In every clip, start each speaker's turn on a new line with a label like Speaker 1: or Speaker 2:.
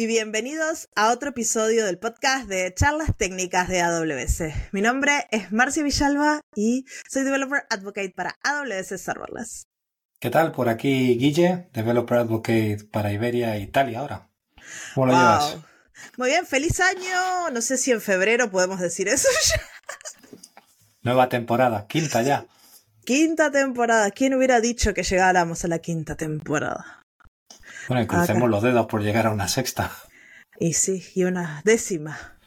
Speaker 1: y bienvenidos a otro episodio del podcast de Charlas Técnicas de AWS. Mi nombre es Marcia Villalba y soy Developer Advocate para AWS Serverless.
Speaker 2: ¿Qué tal? Por aquí Guille, Developer Advocate para Iberia e Italia ahora.
Speaker 1: ¿Cómo lo llevas? Muy bien, feliz año. No sé si en febrero podemos decir eso ya.
Speaker 2: Nueva temporada, quinta ya.
Speaker 1: Quinta temporada. ¿Quién hubiera dicho que llegáramos a la quinta temporada?
Speaker 2: Bueno, y crucemos los dedos por llegar a una sexta.
Speaker 1: Y sí, y una décima.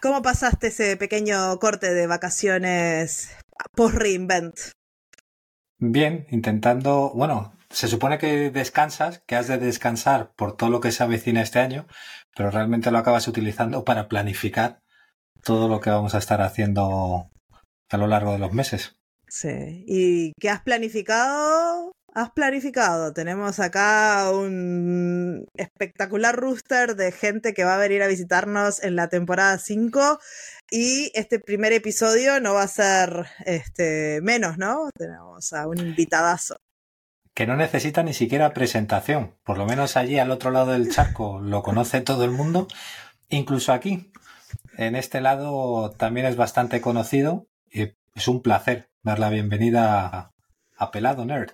Speaker 1: ¿Cómo pasaste ese pequeño corte de vacaciones post-reinvent?
Speaker 2: Bien, intentando, bueno, se supone que descansas, que has de descansar por todo lo que se avecina este año, pero realmente lo acabas utilizando para planificar todo lo que vamos a estar haciendo a lo largo de los meses.
Speaker 1: Sí. ¿Y qué has planificado? Has planificado? Tenemos acá un espectacular rooster de gente que va a venir a visitarnos en la temporada 5 y este primer episodio no va a ser este menos, ¿no? Tenemos a un invitadazo.
Speaker 2: Que no necesita ni siquiera presentación, por lo menos allí al otro lado del charco lo conoce todo el mundo, incluso aquí. En este lado también es bastante conocido es un placer dar la bienvenida a Pelado Nerd.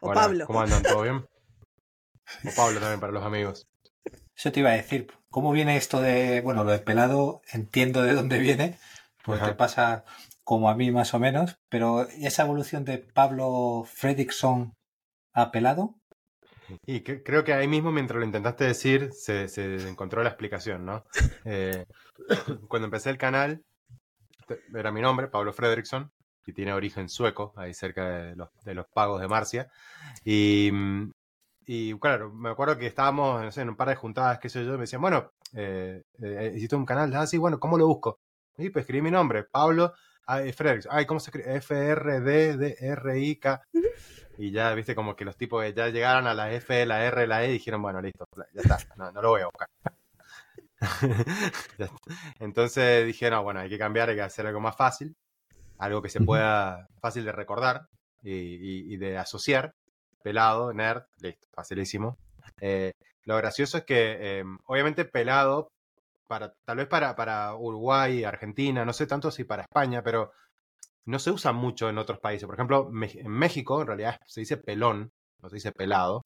Speaker 1: O Pablo.
Speaker 3: ¿Cómo andan? ¿Todo bien? O Pablo también para los amigos.
Speaker 2: Eso te iba a decir. ¿Cómo viene esto de, bueno, lo de pelado? Entiendo de dónde viene, pues te pasa como a mí más o menos, pero esa evolución de Pablo Fredrickson a pelado.
Speaker 3: Y creo que ahí mismo, mientras lo intentaste decir, se, encontró la explicación, ¿no? Eh, cuando empecé el canal, era mi nombre, Pablo Fredrickson, que tiene origen sueco, ahí cerca de los, de los pagos de Marcia. Y, y, claro, me acuerdo que estábamos no sé, en un par de juntadas, qué sé yo, y me decían, bueno, eh, eh, hiciste un canal, ah, sí, bueno, ¿cómo lo busco? Y pues escribí mi nombre, Pablo ay, Ay, ¿cómo se escribe? F-R-D-D-R-I-K. Y ya, viste, como que los tipos ya llegaron a la F, la R, la E y dijeron, bueno, listo, ya está, no, no lo voy a buscar. Entonces dije, no, bueno, hay que cambiar, hay que hacer algo más fácil algo que se pueda fácil de recordar y, de asociar. Pelado, nerd, listo, facilísimo. Eh, lo gracioso es que, em, obviamente, pelado, para, tal vez para, para Uruguay, Argentina, no sé tanto si para España, pero no se usa mucho en otros países. Por ejemplo, en México, en realidad se dice pelón, no se dice pelado.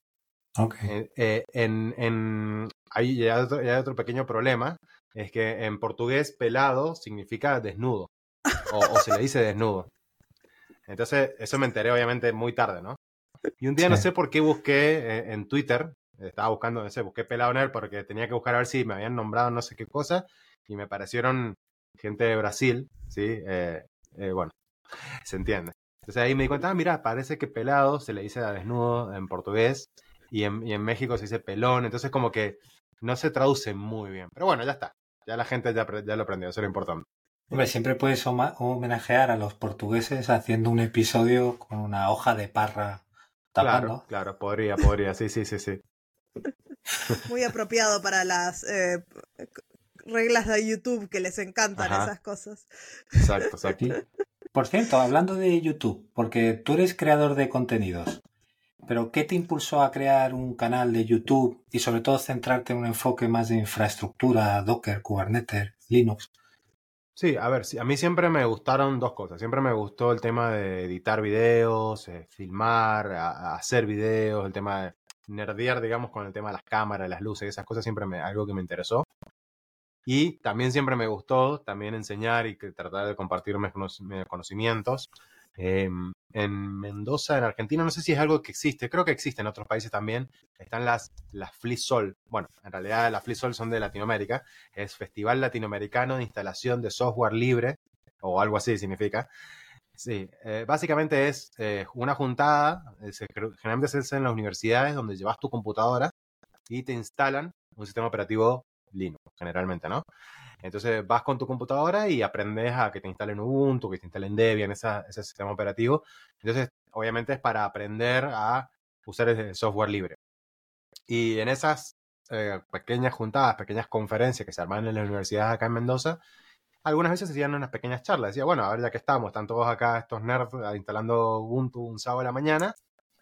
Speaker 2: Okay.
Speaker 3: Eh, eh, en, en, ahí hay otro pequeño problema, es que en portugués pelado significa desnudo o, se le dice desnudo. Entonces, eso me enteré obviamente muy tarde, ¿no? Y un día no sé por qué busqué eh, en Twitter, estaba buscando, no sé, busqué pelado nerd porque tenía que buscar a ver si me habían nombrado no sé qué cosa y me parecieron gente de Brasil, ¿sí? Eh, eh, bueno, se entiende. Entonces ahí me di cuenta, ah, mira, parece que pelado se le dice a desnudo en portugués y en, y en México se dice pelón, entonces como que no se traduce muy bien. Pero bueno, ya está. Ya la gente ya, ya lo aprendió, eso es lo importante.
Speaker 2: Hombre, siempre puedes homenajear a los portugueses haciendo un episodio con una hoja de parra tapando.
Speaker 3: Claro, claro, podría, podría, sí, sí, sí, sí.
Speaker 1: Muy apropiado para las eh, reglas de YouTube que les encantan esas cosas.
Speaker 3: Exacto, exacto.
Speaker 2: Por cierto, hablando de YouTube, porque tú eres creador de contenidos, pero ¿qué te impulsó a crear un canal de YouTube y sobre todo centrarte en un enfoque más de infraestructura, Docker, Kubernetes, Linux?
Speaker 3: Sí, a ver, a mí siempre me gustaron dos cosas. Siempre me gustó el tema de editar videos, eh, filmar, hacer videos, el tema de nerdear, digamos, con el tema de las cámaras, las luces, esas cosas siempre me, algo que me interesó. Y también siempre me gustó también enseñar y tratar de compartir mis conocimientos. Em, en Mendoza, en Argentina, no sé si es algo que existe, creo que existe en otros países también, están las, las FliSol. Bueno, en realidad las FliSol son de Latinoamérica, es Festival Latinoamericano de Instalación de Software Libre, o algo así significa. Sí, eh, básicamente es eh, una juntada, eh, generalmente se hace en las universidades donde llevas tu computadora y te instalan un sistema operativo Linux, generalmente, ¿no? Entonces vas con tu computadora y aprendes a que te instalen Ubuntu, que te instalen Debian, ese sistema operativo. Entonces, obviamente es para aprender a usar el software libre. Y en esas eh, pequeñas juntadas, pequeñas conferencias que se arman en las universidades acá en Mendoza, algunas veces se hacían unas pequeñas charlas. Decía, bueno, a ver, ya que estamos, están todos acá estos nerds instalando Ubuntu un sábado a la mañana,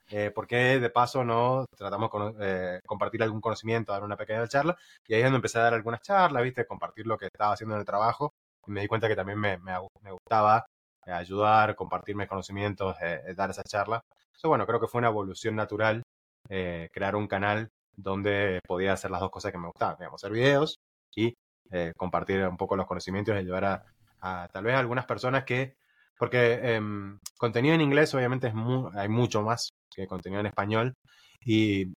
Speaker 3: eh, de paso no tratamos de compartir algún conocimiento, dar una pequeña charla, y ahí es donde empecé a dar algunas charlas, ¿viste? Compartir lo que estaba haciendo en el trabajo, me di cuenta que también me, me, gustaba ayudar, compartir mis conocimientos, dar esa charla. Entonces, bueno, creo que fue una evolución natural crear un canal donde podía hacer las dos cosas que me gustaban, hacer videos y compartir un poco los conocimientos y ayudar a, a tal vez algunas personas que, porque em, contenido en inglés obviamente es hay mucho más que contenido en español y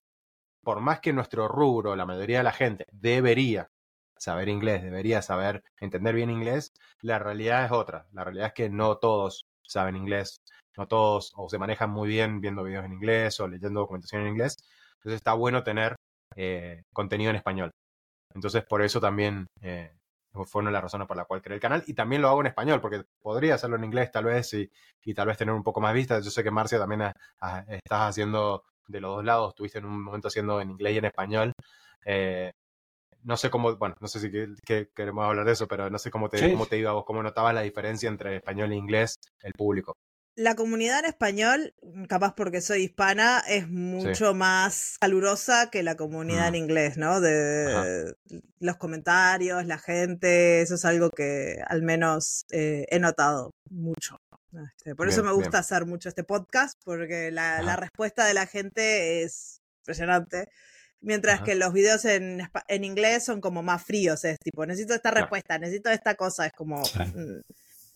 Speaker 3: por más que nuestro rubro, la mayoría de la gente debería saber inglés, debería saber entender bien inglés, la realidad es otra. La realidad es que no todos saben inglés, no todos o se manejan muy bien viendo videos en inglés o leyendo documentación en inglés. Entonces está bueno tener eh, contenido en español. Entonces por eso también eh, fue una de las razones por la cual creé el canal. Y también lo hago en español, porque podría hacerlo en inglés tal vez y, y tal vez tener un poco más vistas. Yo sé que Marcia también estás haciendo de los dos lados, estuviste en un momento haciendo en inglés y en español. Eh, no sé cómo, bueno, no sé si queremos hablar de eso, pero no sé cómo te, cómo te iba vos, cómo notabas la diferencia entre español e inglés, el público
Speaker 1: la comunidad en español, capaz porque soy hispana, es mucho más calurosa que la comunidad en mm. inglés, ¿no? De los comentarios, la gente, eso es algo que al menos eh, he notado mucho. Este, por eso me gusta hacer mucho este podcast, porque la, respuesta de la gente es impresionante. Mientras que los videos en, en, inglés son como más fríos, es tipo, necesito esta respuesta, necesito esta cosa, es como... Mm,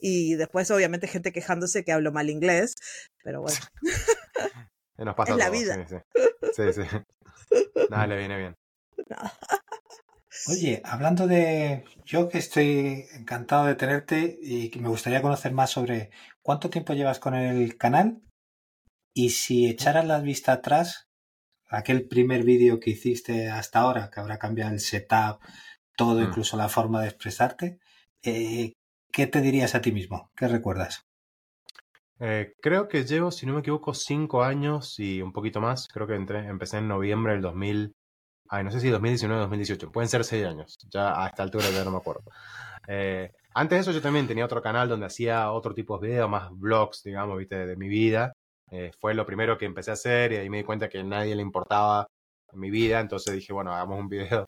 Speaker 1: y después obviamente gente quejándose que hablo mal inglés, pero bueno.
Speaker 3: Nos pasa
Speaker 1: es la vida.
Speaker 3: Sí, sí. Nada, le viene bien.
Speaker 2: Oye, hablando de yo que estoy encantado de tenerte y que me gustaría conocer más sobre cuánto tiempo llevas con el canal y si echaras la vista atrás, aquel primer vídeo que hiciste hasta ahora, que habrá cambiado el setup, todo, mm. incluso la forma de expresarte, eh, ¿qué te dirías a ti mismo? ¿Qué recuerdas?
Speaker 3: Eh, creo que llevo, si no me equivoco, cinco años y un poquito más. Creo que entré, empecé en noviembre del 2000. Ay, no sé si 2019 o 2018. Pueden ser seis años. Ya a esta altura ya no me acuerdo. Eh, antes de eso yo también tenía otro canal donde hacía otro tipo de videos, más vlogs, digamos, ¿viste? de mi vida. Eh, fue lo primero que empecé a hacer y ahí me di cuenta que a nadie le importaba mi vida. Entonces dije, bueno, hagamos un video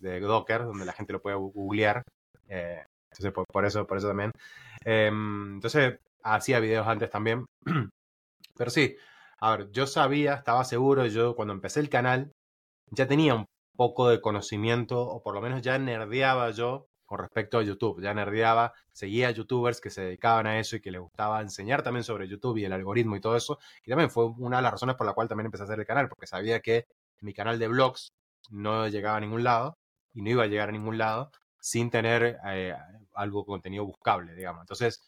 Speaker 3: de Docker donde la gente lo pueda googlear. Entonces, por, eso, por eso también. Em, entonces, hacía videos antes también. Pero sí, a ver, yo sabía, estaba seguro, yo cuando empecé el canal ya tenía un poco de conocimiento, o por lo menos ya nerdeaba yo con respecto a YouTube. Ya nerdeaba, seguía youtubers que se dedicaban a eso y que les gustaba enseñar también sobre YouTube y el algoritmo y todo eso. Y también fue una de las razones por la cual también empecé a hacer el canal, porque sabía que mi canal de vlogs no llegaba a ningún lado y no iba a llegar a ningún lado sin tener eh, algo contenido buscable, digamos. Entonces,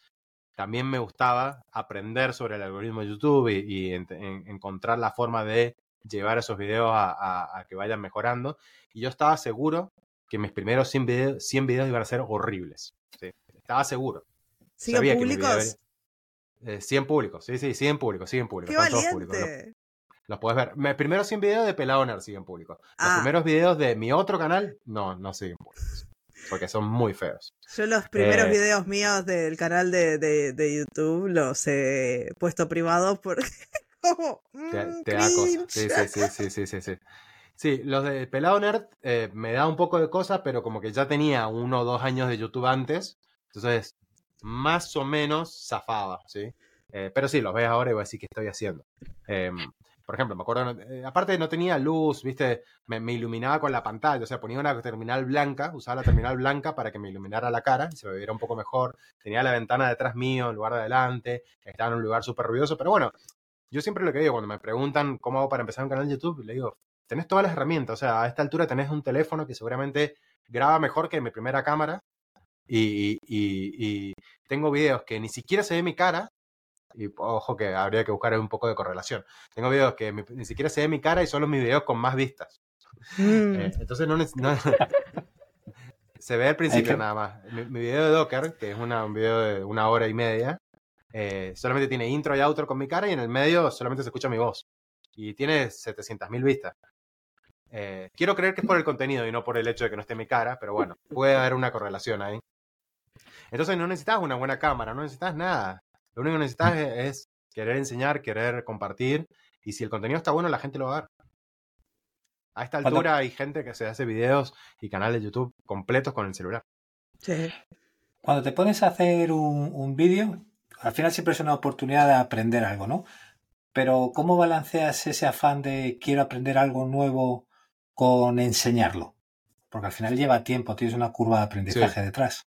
Speaker 3: también me gustaba aprender sobre el algoritmo de YouTube y, encontrar la forma de llevar esos videos a, que vayan mejorando. Y yo estaba seguro que mis primeros 100 videos, 100 videos iban a ser horribles. Estaba seguro.
Speaker 1: ¿100 públicos?
Speaker 3: 100 eh, públicos, sí, sí, 100 públicos, 100 públicos.
Speaker 1: ¡Qué valiente!
Speaker 3: Los, puedes ver. Mis primeros 100 videos de Pelado Nerd siguen públicos. Los ah. primeros videos de mi otro canal, no, no siguen públicos porque son muy feos.
Speaker 1: Yo los primeros eh, videos míos del canal de, de, YouTube los he puesto privados porque como,
Speaker 3: te, mm, da cosas. Sí, sí, sí, sí, sí, sí. Sí, los de Pelado Nerd eh, me da un poco de cosas, pero como que ya tenía uno o dos años de YouTube antes, entonces más o menos zafaba, ¿sí? Eh, pero sí, los ves ahora y voy a decir qué estoy haciendo. Por ejemplo, me acuerdo, eh, aparte no tenía luz, viste, me, iluminaba con la pantalla, o sea, ponía una terminal blanca, usaba la terminal blanca para que me iluminara la cara y se me viera un poco mejor. Tenía la ventana detrás mío en lugar de adelante, estaba en un lugar súper ruidoso, pero bueno, yo siempre lo que digo cuando me preguntan cómo hago para empezar un canal de YouTube, le digo, tenés todas las herramientas, o sea, a esta altura tenés un teléfono que seguramente graba mejor que mi primera cámara y, y tengo videos que ni siquiera se ve mi cara, y ojo que habría que buscar un poco de correlación. Tengo videos que ni siquiera se ve mi cara y son los mis videos con más vistas. Mm. Eh, entonces no, se ve al principio nada más. Mi, video de Docker, que es una, un video de una hora y media, eh, solamente tiene intro y outro con mi cara y en el medio solamente se escucha mi voz. Y tiene 700.000 vistas. Eh, quiero creer que es por el contenido y no por el hecho de que no esté mi cara, pero bueno, puede haber una correlación ahí. Entonces no necesitas una buena cámara, no necesitas nada. Lo único que necesitas es, querer enseñar, querer compartir Y si el contenido está bueno, la gente lo va a ver. A esta
Speaker 2: Cuando-
Speaker 3: altura hay gente que se hace videos y canales de YouTube completos con el celular.
Speaker 1: Sí.
Speaker 2: Cuando te pones a hacer un, un vídeo, al final siempre es una oportunidad de aprender algo, ¿no? Pero ¿cómo balanceas ese afán de quiero aprender algo nuevo con enseñarlo? Porque al final lleva tiempo, tienes una curva de aprendizaje detrás.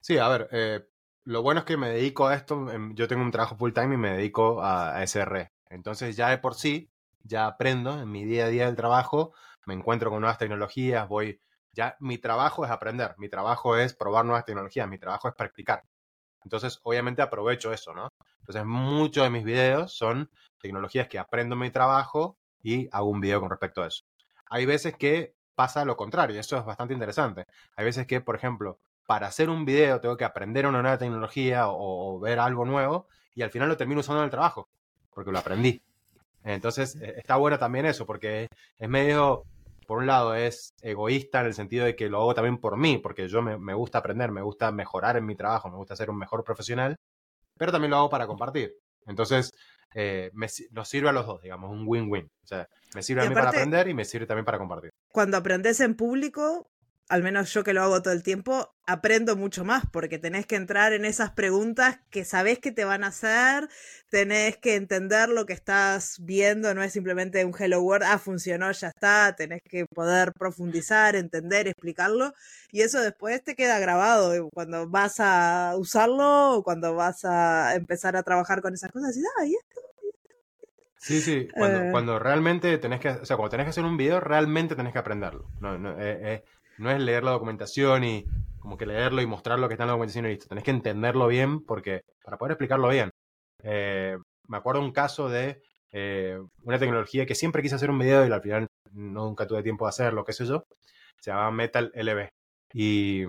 Speaker 3: Sí, a ver, eh, lo bueno es que me dedico a esto, em, yo tengo un trabajo full time y me dedico a, a SR. Entonces ya de por sí, ya aprendo en mi día a día del trabajo, me encuentro con nuevas tecnologías, voy, ya mi trabajo es aprender, mi trabajo es probar nuevas tecnologías, mi trabajo es practicar. Entonces, obviamente aprovecho eso, ¿no? Entonces, muchos de mis videos son tecnologías que aprendo en mi trabajo y hago un video con respecto a eso. Hay veces que pasa lo contrario, eso es bastante interesante. Hay veces que, por ejemplo, para hacer un video tengo que aprender una nueva tecnología o, o ver algo nuevo y al final lo termino usando en el trabajo, porque lo aprendí. Entonces, eh, está bueno también eso, porque es medio, por un lado, es egoísta en el sentido de que lo hago también por mí, porque yo me, me gusta aprender, me gusta mejorar en mi trabajo, me gusta ser un mejor profesional, pero también lo hago para compartir. Entonces, eh, me nos sirve a los dos, digamos, un win-win. O sea, me sirve
Speaker 1: Y
Speaker 3: a mí para aprender y me sirve también para compartir.
Speaker 1: Cuando aprendes en público, al menos yo que lo hago todo el tiempo, aprendo mucho más porque tenés que entrar en esas preguntas que sabés que te van a hacer, tenés que entender lo que estás viendo, no es simplemente un Hello World, ah, funcionó, ya está, tenés que poder profundizar, entender, explicarlo y eso después te queda grabado cuando vas a usarlo o cuando vas a empezar a trabajar con esas cosas y ah, y esto
Speaker 3: Sí, sí, cuando,
Speaker 1: Eh.
Speaker 3: cuando realmente tenés que, o sea, cuando tenés que hacer un video, realmente tenés que aprenderlo. No, no, eh, eh, no es leer la documentación y como que leerlo y mostrar lo que está en la documentación y listo. Tenés que entenderlo bien porque, para poder explicarlo bien. Eh, me acuerdo un caso de eh, una tecnología que siempre quise hacer un video y al final nunca tuve tiempo de hacerlo, qué sé yo. Se llamaba Metal LB. Y,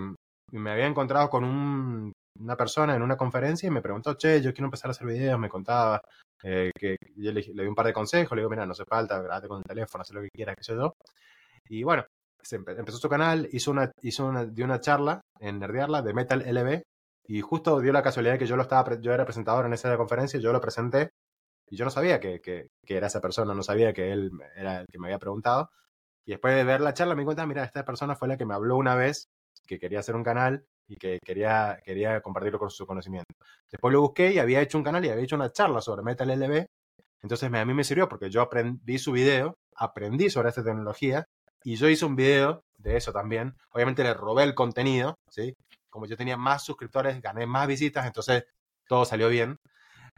Speaker 3: me había encontrado con un- una persona en una conferencia y me preguntó, che, yo quiero empezar a hacer videos, me contaba eh, que yo le, le di un par de consejos, le digo, mira, no hace falta, grabate con el teléfono, haz lo que quieras, qué sé yo. Y bueno, se empe- empezó su canal, hizo una, hizo una, dio una charla en Nerdearla de Metal LB y justo dio la casualidad que yo lo estaba, yo era presentador en esa conferencia, yo lo presenté y yo no sabía que, que, que era esa persona, no sabía que él era el que me había preguntado. Y después de ver la charla me di cuenta, mira, esta persona fue la que me habló una vez que quería hacer un canal y que quería, quería compartirlo con su conocimiento. Después lo busqué y había hecho un canal y había hecho una charla sobre Metal LB. Entonces a mí me sirvió porque yo aprendí, su video, aprendí sobre esta tecnología y yo hice un video de eso también. Obviamente le robé el contenido, ¿sí? Como yo tenía más suscriptores, gané más visitas, entonces todo salió bien.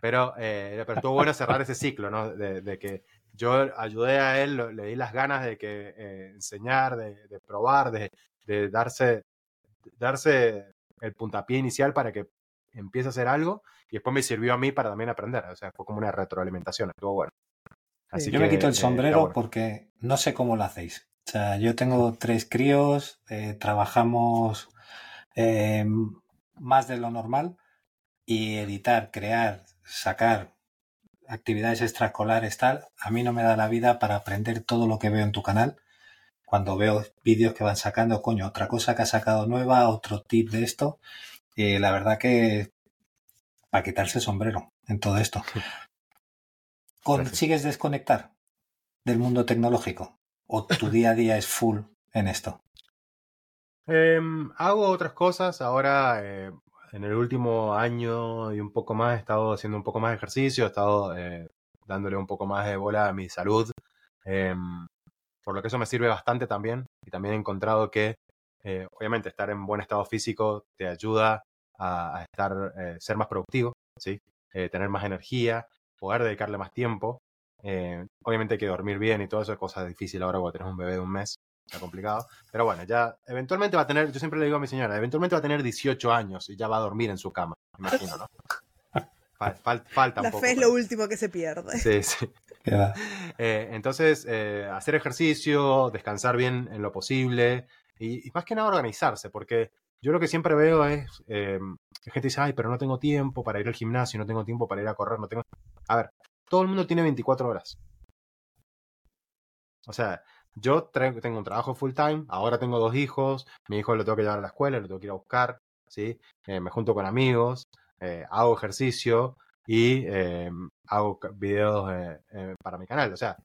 Speaker 3: Pero, eh, pero estuvo bueno cerrar ese ciclo, ¿no? De, de que yo ayudé a él, le di las ganas de que eh, enseñar, de, de probar, de, de darse, darse el puntapié inicial para que empiece a hacer algo y después me sirvió a mí para también aprender. O sea, fue como una retroalimentación, estuvo bueno. Así
Speaker 2: Yo me
Speaker 3: que,
Speaker 2: quito
Speaker 3: eh,
Speaker 2: el
Speaker 3: está
Speaker 2: sombrero
Speaker 3: bueno.
Speaker 2: porque no sé cómo lo hacéis. O sea, yo tengo tres críos, eh, trabajamos eh, más de lo normal y editar, crear, sacar actividades extraescolares, tal, a mí no me da la vida para aprender todo lo que veo en tu canal. Cuando veo vídeos que van sacando, coño, otra cosa que ha sacado nueva, otro tip de esto. Y la verdad que para quitarse el sombrero en todo esto. ¿Consigues desconectar del mundo tecnológico? ¿O tu día a día es full en esto?
Speaker 3: Em, hago otras cosas. Ahora, eh, en el último año y un poco más, he estado haciendo un poco más de ejercicio, he estado eh, dándole un poco más de bola a mi salud. Em, por lo que eso me sirve bastante también. Y también he encontrado que, eh, obviamente, estar en buen estado físico te ayuda a, a estar, eh, ser más productivo, ¿sí? Eh, tener más energía, poder dedicarle más tiempo. Eh, obviamente hay que dormir bien y todo eso es cosa difícil ahora cuando tenés un bebé de un mes. Está complicado. Pero bueno, ya eventualmente va a tener, yo siempre le digo a mi señora, eventualmente va a tener 18 años y ya va a dormir en su cama, me imagino, ¿no? Fal- fal- falta un
Speaker 1: La
Speaker 3: poco.
Speaker 1: fe es
Speaker 3: pero-
Speaker 1: lo último que se pierde.
Speaker 3: Sí, sí. Eh, entonces, eh, hacer ejercicio, descansar bien en lo posible y, y más que nada organizarse, porque yo lo que siempre veo es eh, que gente dice, ay, pero no tengo tiempo para ir al gimnasio, no tengo tiempo para ir a correr, no tengo... A ver, todo el mundo tiene 24 horas. O sea, yo tengo un trabajo full time, ahora tengo dos hijos, mi hijo lo tengo que llevar a la escuela, lo tengo que ir a buscar, ¿sí? Eh, me junto con amigos, eh, hago ejercicio, y eh, hago videos para mi canal. O sea,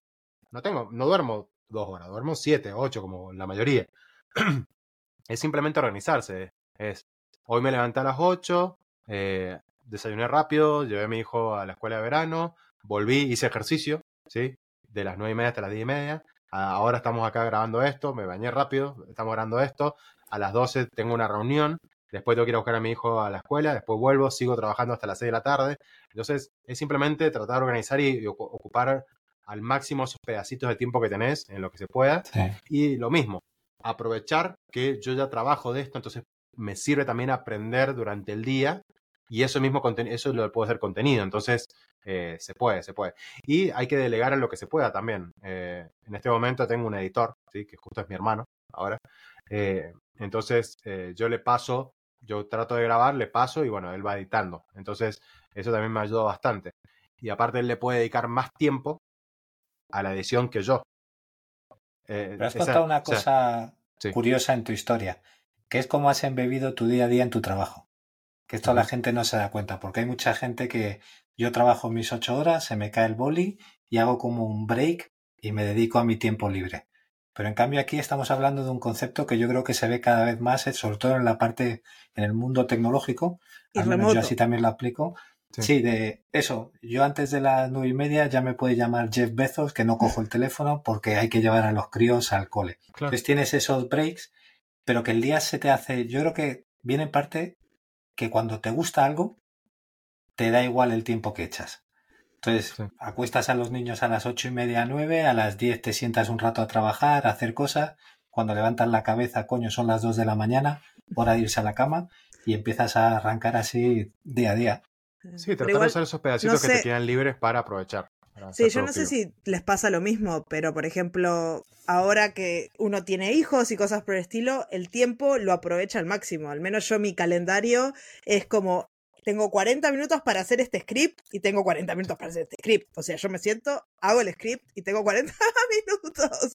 Speaker 3: no tengo, no duermo dos horas, duermo siete, ocho, como la mayoría. es simplemente organizarse. Es, hoy me levanté a las ocho, desayuné rápido, llevé a mi hijo a la escuela de verano, volví, hice ejercicio, ¿sí? De las nueve y media hasta las diez y media. Ahora estamos acá grabando esto, me bañé rápido, estamos grabando esto. A las doce tengo una reunión, después tengo que ir a buscar a mi hijo a la escuela, después vuelvo, sigo trabajando hasta las 6 de la tarde. Entonces, es simplemente tratar de organizar y, ocupar al máximo esos pedacitos de tiempo que tenés en lo que se pueda. Y lo mismo, aprovechar que yo ya trabajo de esto, entonces me sirve también aprender durante el día y eso mismo eso lo puede ser contenido. Entonces, eh, se puede, se puede. Y hay que delegar en lo que se pueda también. Eh, en este momento tengo un editor, ¿sí? que justo es mi hermano ahora. Eh, entonces, yo le paso yo trato de grabar, le paso y bueno, él va editando. Entonces, eso también me ayuda bastante. Y aparte, él le puede dedicar más tiempo a la edición que yo.
Speaker 2: Pero has contado una cosa curiosa en tu historia, que es cómo has embebido tu día a día en tu trabajo. Que esto la gente no se da cuenta, porque hay mucha gente que yo trabajo mis ocho horas, se me cae el boli y hago como un break y me dedico a mi tiempo libre. Pero en cambio aquí estamos hablando de un concepto que yo creo que se ve cada vez más, eh, sobre todo en la parte, en el mundo tecnológico. Y yo así también lo aplico. Sí. de eso. Yo antes de las nueve y media ya me puede llamar Jeff Bezos, que no cojo el teléfono porque hay que llevar a los críos al cole. Entonces tienes esos breaks, pero que el día se te hace, yo creo que viene en parte que cuando te gusta algo, te da igual el tiempo que echas. Entonces, acuestas a los niños a las ocho y media, nueve, a las diez te sientas un rato a trabajar, a hacer cosas. Cuando levantas la cabeza, coño, son las dos de la mañana, hora de irse a la cama, y empiezas a arrancar así día a día.
Speaker 3: Sí, tratar de usar esos pedacitos que te quedan libres para aprovechar.
Speaker 1: Sí, yo no sé si les pasa lo mismo, pero por ejemplo, ahora que uno tiene hijos y cosas por el estilo, el tiempo lo aprovecha al máximo. Al menos yo mi calendario es como tengo 40 minutos para hacer este script y tengo 40 minutos para hacer este script. O sea, yo me siento, hago el script y tengo 40 minutos.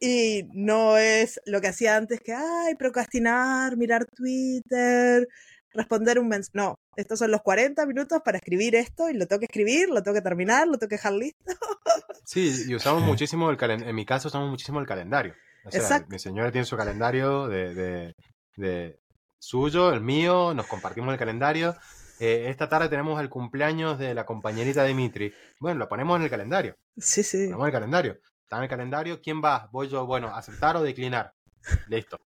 Speaker 1: Y no es lo que hacía antes que, ay, procrastinar, mirar Twitter, responder un mensaje. No, estos son los 40 minutos para escribir esto y lo tengo que escribir, lo tengo que terminar, lo tengo que dejar listo.
Speaker 3: Sí, y usamos muchísimo el calendario, en mi caso usamos muchísimo el calendario. O sea, mi señora tiene su calendario de, de suyo, el mío, nos compartimos el calendario eh, esta tarde tenemos el cumpleaños de la compañerita Dimitri. Bueno, lo ponemos en el calendario.
Speaker 1: Sí, sí.
Speaker 3: Ponemos en el calendario. Está en el calendario. ¿Quién va? Voy yo, bueno, aceptar o declinar. Listo.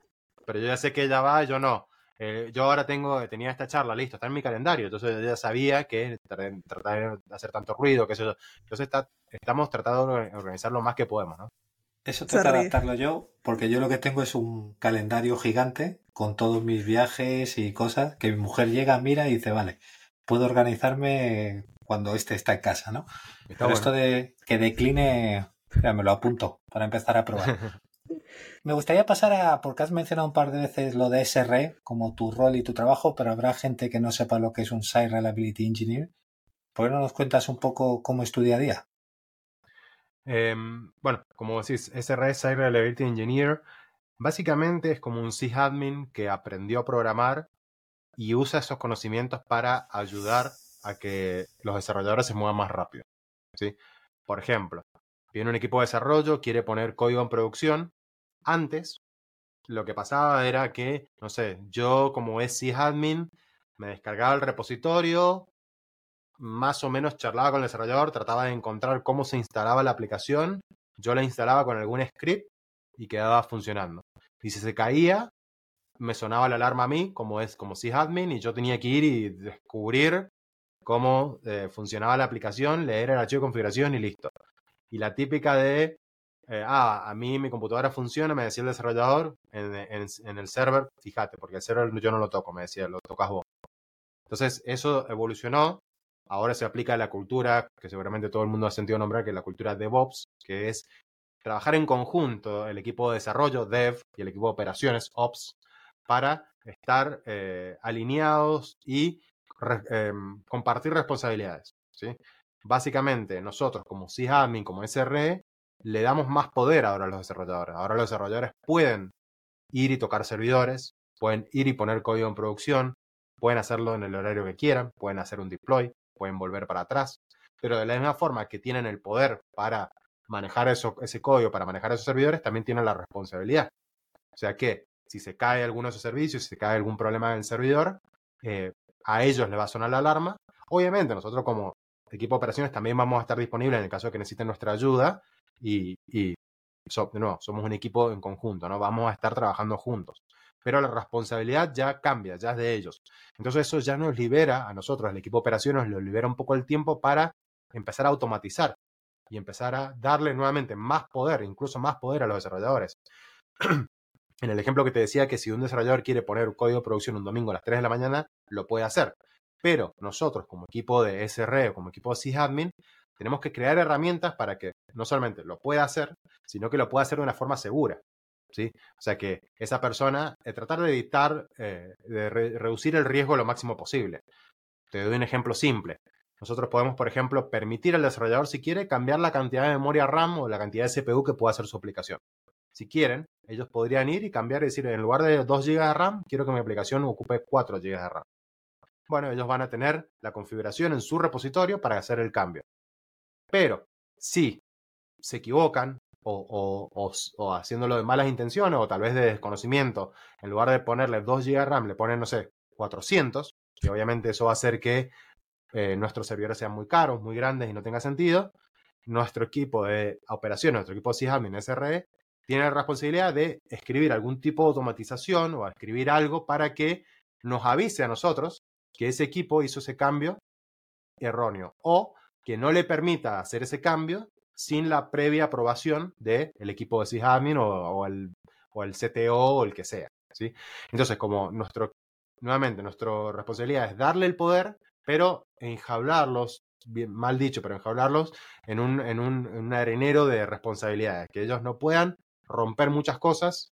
Speaker 3: Pero yo ya sé que ella va, yo no. Eh, yo ahora tengo, tenía esta charla, listo, está en mi calendario. Entonces yo ya sabía que tratar de hacer tanto ruido, que eso. Entonces está, estamos tratando de organizar lo más que podemos, ¿no?
Speaker 2: Eso tengo que adaptarlo yo, porque yo lo que tengo es un calendario gigante con todos mis viajes y cosas, que mi mujer llega, mira y dice, vale, puedo organizarme cuando este está en casa, ¿no? Pero esto de que decline, ya me lo apunto para empezar a probar. me gustaría pasar a, porque has mencionado un par de veces lo de SRE, como tu rol y tu trabajo, pero habrá gente que no sepa lo que es un Site Reliability Engineer. ¿Por qué no nos cuentas un poco cómo es tu día a día?
Speaker 3: Em, bueno, como decís, SRE, Site Reliability Engineer, básicamente es como un sysadmin que aprendió a programar y usa esos conocimientos para ayudar a que los desarrolladores se muevan más rápido. ¿sí? Por ejemplo, viene un equipo de desarrollo, quiere poner código en producción. Antes, lo que pasaba era que, no sé, yo como sysadmin, me descargaba el repositorio, más o menos charlaba con el desarrollador, trataba de encontrar cómo se instalaba la aplicación, yo la instalaba con algún script y quedaba funcionando. Y si se caía, me sonaba la alarma a mí, como es como sysadmin, y yo tenía que ir y descubrir cómo eh, funcionaba la aplicación, leer el archivo de configuración y listo. Y la típica de, eh, ah, a mí mi computadora funciona, me decía el desarrollador en, el server, fíjate, porque el server yo no lo toco, me decía, lo tocas vos. Entonces eso evolucionó Ahora se aplica la cultura que seguramente todo el mundo ha sentido nombrar, que es la cultura DevOps, que es trabajar en conjunto el equipo de desarrollo, Dev, y el equipo de operaciones, Ops, para estar eh, alineados y em, compartir responsabilidades. ¿sí? Básicamente, nosotros como sysadmin, como SRE, le damos más poder ahora a los desarrolladores. Ahora los desarrolladores pueden ir y tocar servidores, pueden ir y poner código en producción, pueden hacerlo en el horario que quieran, pueden hacer un deploy, pueden volver para atrás. Pero de la misma forma que tienen el poder para manejar ese código, para manejar esos servidores, también tienen la responsabilidad. O sea que si se cae alguno de esos servicios, si se cae algún problema en el servidor, eh, a ellos les va a sonar la alarma. Obviamente, nosotros como equipo de operaciones también vamos a estar disponibles en el caso de que necesiten nuestra ayuda y, de nuevo, somos un equipo en conjunto, ¿no? Vamos a estar trabajando juntos. Pero la responsabilidad ya cambia, ya es de ellos. Entonces eso ya nos libera a nosotros, el equipo de operaciones, nos libera un poco el tiempo para empezar a automatizar y empezar a darle nuevamente más poder, incluso más poder a los desarrolladores. en el ejemplo que te decía que si un desarrollador quiere poner un código de producción un domingo a las 3 de la mañana, lo puede hacer. Pero nosotros, como equipo de SRE o como equipo de sysadmin, tenemos que crear herramientas para que no solamente lo pueda hacer, sino que lo pueda hacer de una forma segura. ¿sí? O sea, que esa persona, eh, tratar de evitar, eh, de reducir el riesgo lo máximo posible. Te doy un ejemplo simple. Nosotros podemos, por ejemplo, permitir al desarrollador, si quiere, cambiar la cantidad de memoria RAM o la cantidad de CPU que pueda hacer su aplicación. Si quieren, ellos podrían ir y cambiar y decir, en lugar de 2 GB de RAM, quiero que mi aplicación ocupe 4 GB de RAM. Bueno, ellos van a tener la configuración en su repositorio para hacer el cambio. Pero si se equivocan o, o, haciéndolo de malas intenciones o tal vez de desconocimiento, en lugar de ponerle 2 GB de RAM, le ponen, no sé, 400, y obviamente eso va a hacer que eh, nuestros servidores sean muy caros, muy grandes y no tenga sentido. Nuestro equipo de operación, nuestro equipo de sysadmin SRE, tiene la responsabilidad de escribir algún tipo de automatización o escribir algo para que nos avise a nosotros que ese equipo hizo ese cambio erróneo o que no le permita hacer ese cambio sin la previa aprobación del equipo de sysadmin o, el, o, el, CTO o el que sea. ¿sí? Entonces, como nuestro, nuevamente, nuestra responsabilidad es darle el poder, pero enjablarlos, bien, mal dicho, pero enjablarlos en un, en, un, en arenero de responsabilidades, que ellos no puedan romper muchas cosas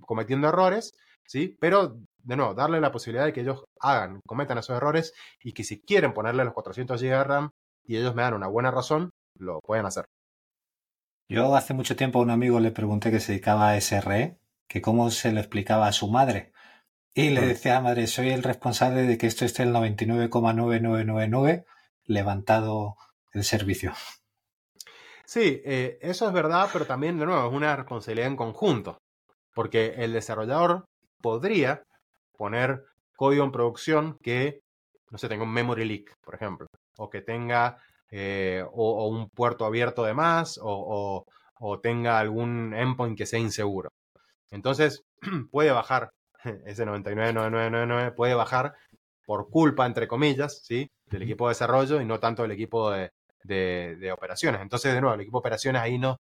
Speaker 3: cometiendo errores, ¿sí? Pero, de nuevo, darle la posibilidad de que ellos hagan, cometan esos errores y que si quieren ponerle los 400 GB de RAM y ellos me dan una buena razón, lo pueden hacer.
Speaker 2: Yo hace mucho tiempo a un amigo le pregunté que se dedicaba a SRE, que cómo se lo explicaba a su madre. Y le decía a madre, soy el responsable de que esto esté el 99,9999 levantado el servicio.
Speaker 3: Sí, eh, eso es verdad, pero también, de nuevo, es una responsabilidad en conjunto. Porque el desarrollador podría poner código en producción que, no sé, tenga un memory leak, por ejemplo, o que tenga eh, o, un puerto abierto de más, o, o, tenga algún endpoint que sea inseguro. Entonces, puede bajar ese 999999, puede bajar por culpa, entre comillas, ¿sí? del equipo de desarrollo y no tanto del equipo de, de, operaciones. Entonces, de nuevo, el equipo de operaciones ahí no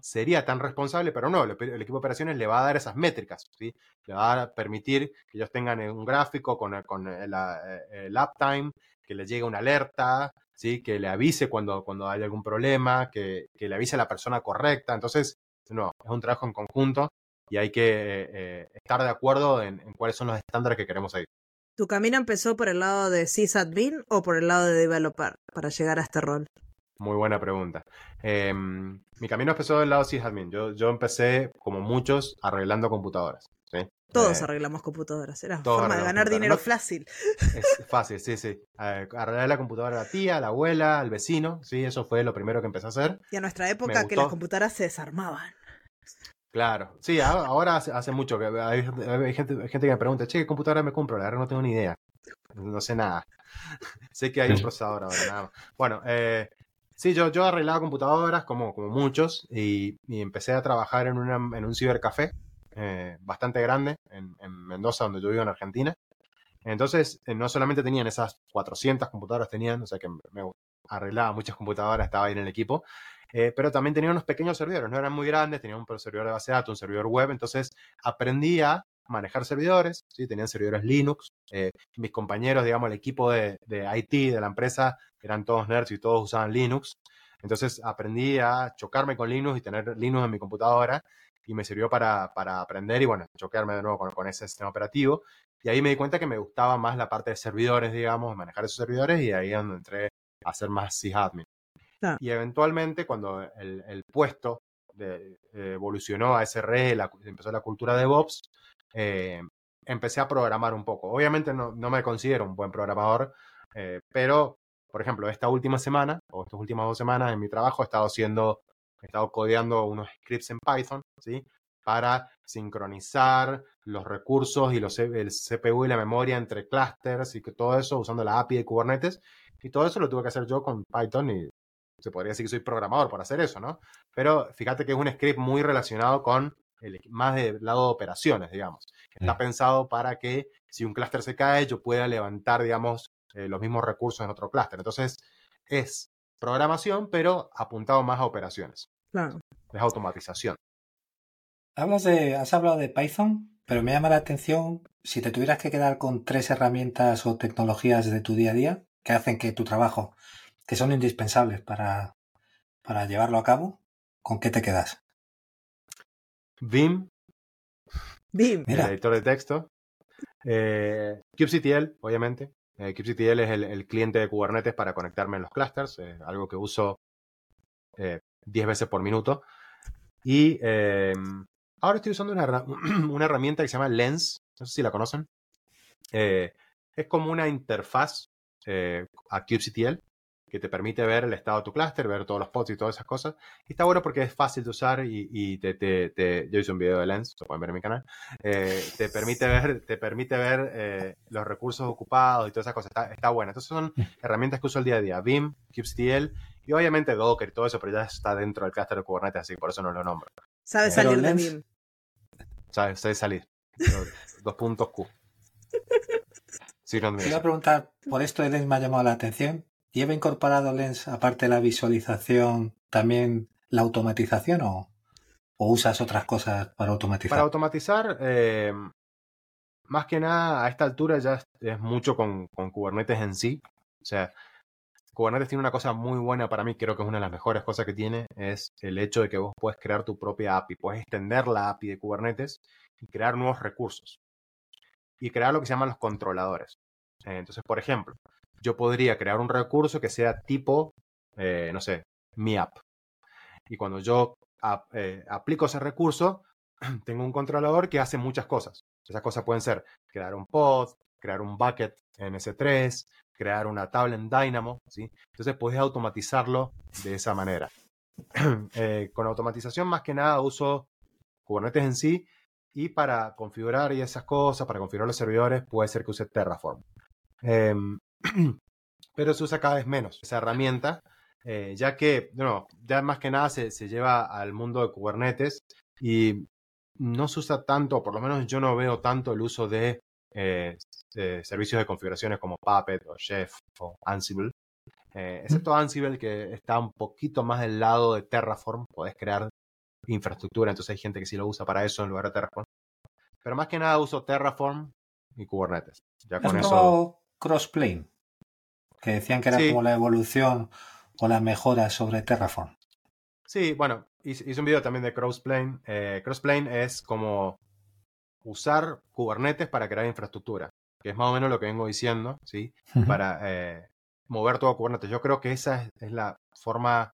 Speaker 3: sería tan responsable, pero no, el, equipo de operaciones le va a dar esas métricas, ¿sí? le va a permitir que ellos tengan un gráfico con, con el, el, uptime, que le llegue una alerta, ¿sí? que le avise cuando, cuando hay algún problema, que, que le avise a la persona correcta. Entonces, no, es un trabajo en conjunto y hay que eh, eh, estar de acuerdo en, en, cuáles son los estándares que queremos seguir.
Speaker 1: ¿Tu camino empezó por el lado de sysadmin o por el lado de developer para llegar a este rol?
Speaker 3: Muy buena pregunta. Em, mi camino empezó del lado sysadmin. Yo, yo empecé, como muchos, arreglando computadoras.
Speaker 1: Todos eh, arreglamos computadoras. Era forma de ganar dinero fácil.
Speaker 3: Es fácil, sí, sí. Arreglar la computadora a la tía, a la abuela, al vecino. Sí, eso fue lo primero que empecé a hacer.
Speaker 1: Y a nuestra época que las computadoras se desarmaban.
Speaker 3: Claro, sí, ahora hace, mucho que hay, gente, que me pregunta, che, ¿qué computadora me compro? La verdad no tengo ni idea. No sé nada. sé que hay un procesador ahora, nada más. Bueno, eh, sí, yo, yo arreglaba computadoras como, como muchos y, empecé a trabajar en, una, en un cibercafé eh, bastante grande en, Mendoza, donde yo vivo en Argentina. Entonces, eh, no solamente tenían esas 400 computadoras, tenían, o sea que me arreglaba muchas computadoras, estaba ahí en el equipo. Eh, pero también tenía unos pequeños servidores, no eran muy grandes, tenían un servidor de base de datos, un servidor web, entonces aprendí a manejar servidores, ¿sí? tenían servidores Linux, mis compañeros, digamos, el equipo de, de, IT de la empresa eran todos nerds y todos usaban Linux, entonces aprendí a chocarme con Linux y tener Linux en mi computadora y me sirvió para, para aprender y bueno, chocarme de nuevo con, con, ese sistema operativo. Y ahí me di cuenta que me gustaba más la parte de servidores, digamos, manejar esos servidores y ahí es donde entré a ser más sysadmin. Y eventualmente, cuando el, puesto evolucionó a SRE, empezó la cultura de DevOps, eh, empecé a programar un poco. Obviamente no, me considero un buen programador, eh, pero por ejemplo, esta última semana o estas últimas dos semanas en mi trabajo he estado haciendo, he estado codeando unos scripts en Python, ¿sí? Para sincronizar los recursos y los, el CPU y la memoria entre clusters y que todo eso usando la API de Kubernetes. Y todo eso lo tuve que hacer yo con Python y se podría decir que soy programador para hacer eso, ¿no? Pero fíjate que es un script muy relacionado con el, más del lado de operaciones, digamos. Está pensado para que si un clúster se cae, yo pueda levantar, digamos, eh, los mismos recursos en otro clúster. Entonces, es programación, pero apuntado más a operaciones.
Speaker 1: Claro.
Speaker 3: Es automatización.
Speaker 2: Hablas de, has hablado de Python, pero me llama la atención si te tuvieras que quedar con tres herramientas o tecnologías de tu día a día que hacen que tu trabajo, que son indispensables para, para llevarlo a cabo, ¿con qué te quedas?
Speaker 3: Vim,
Speaker 1: Bim.
Speaker 3: el editor de texto. Eh, kubectl, obviamente. Eh, kubectl es el, cliente de Kubernetes para conectarme en los clusters, eh, algo que uso 10 veces por minuto. Y ahora estoy usando una, una, herramienta que se llama Lens, no sé si la conocen. es como una interfaz a kubectl que te permite ver el estado de tu clúster, ver todos los pods y todas esas cosas. Y está bueno porque es fácil de usar y, y te, te, te, yo hice un video de Lens, lo pueden ver en mi canal, eh, te permite ver, te permite ver eh, los recursos ocupados y todas esas cosas. Está, está bueno. Entonces son herramientas que uso el día a día. Vim, kubectl y obviamente Docker y todo eso, pero ya está dentro del clúster de Kubernetes, así por eso no lo nombro.
Speaker 1: Sabe salir de Vim.
Speaker 3: Sabe, sabe salir. Dos puntos Q.
Speaker 2: Sí, no Te iba a preguntar, por esto Lens me ha llamado la atención, ¿Lleva incorporado Lens, aparte de la visualización, también la automatización o, o usas otras cosas para automatizar?
Speaker 3: Para automatizar, eh, más que nada a esta altura ya es mucho con, con, Kubernetes en sí. O sea, Kubernetes tiene una cosa muy buena para mí, creo que es una de las mejores cosas que tiene, es el hecho de que vos puedes crear tu propia API, puedes extender la API de Kubernetes y crear nuevos recursos. Y crear lo que se llaman los controladores. Entonces, por ejemplo, yo podría crear un recurso que sea tipo, eh, no sé, mi app. Y cuando yo eh, aplico ese recurso, tengo un controlador que hace muchas cosas. Esas cosas pueden ser crear un pod, crear un bucket en S3, crear una tabla en Dynamo, ¿sí? Entonces puedes automatizarlo de esa manera. Eh, con automatización más que nada uso Kubernetes en sí y para configurar y esas cosas, para configurar los servidores, puede ser que use Terraform. Em, pero se usa cada vez menos esa herramienta, eh, ya que, no, ya más que nada se, se, lleva al mundo de Kubernetes y no se usa tanto, por lo menos yo no veo tanto el uso de, eh, de servicios de configuraciones como Puppet o Chef o Ansible. Eh, excepto Ansible, que está un poquito más del lado de Terraform, podés crear infraestructura, entonces hay gente que sí lo usa para eso en lugar de Terraform. Pero más que nada uso Terraform y Kubernetes. Ya con eso
Speaker 2: Crossplane, que decían que era como la evolución o la mejora sobre Terraform.
Speaker 3: Sí, bueno, hice un video también de Crossplane. Eh, Crossplane es como usar Kubernetes para crear infraestructura, que es más o menos lo que vengo diciendo, ¿sí? Para eh, mover todo Kubernetes. Yo creo que esa es, es, la forma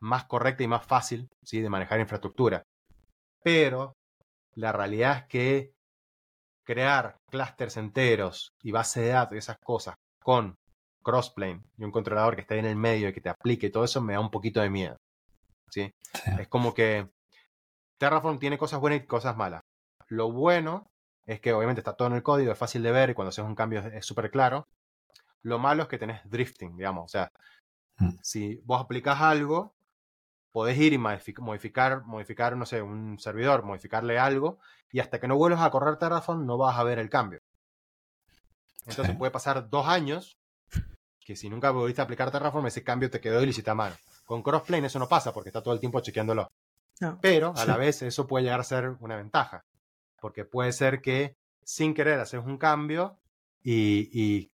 Speaker 3: más correcta y más fácil, ¿sí? De manejar infraestructura. Pero la realidad es que crear clústeres enteros y base de datos y esas cosas con crossplane y un controlador que esté en el medio y que te aplique todo eso me da un poquito de miedo. ¿sí? Es como que Terraform tiene cosas buenas y cosas malas. Lo bueno es que obviamente está todo en el código, es fácil de ver y cuando haces un cambio es súper claro. Lo malo es que tenés drifting, digamos. O sea, mm. si vos aplicas algo, podés ir y modificar, modificar, no sé, un servidor, modificarle algo, y hasta que no vuelvas a correr Terraform no vas a ver el cambio. Entonces puede pasar dos años que si nunca volviste a aplicar Terraform, ese cambio te quedó ilícita a mano. Con Crossplane eso no pasa porque está todo el tiempo chequeándolo. Pero a la vez eso puede llegar a ser una ventaja. Porque puede ser que sin querer haces un cambio y, y,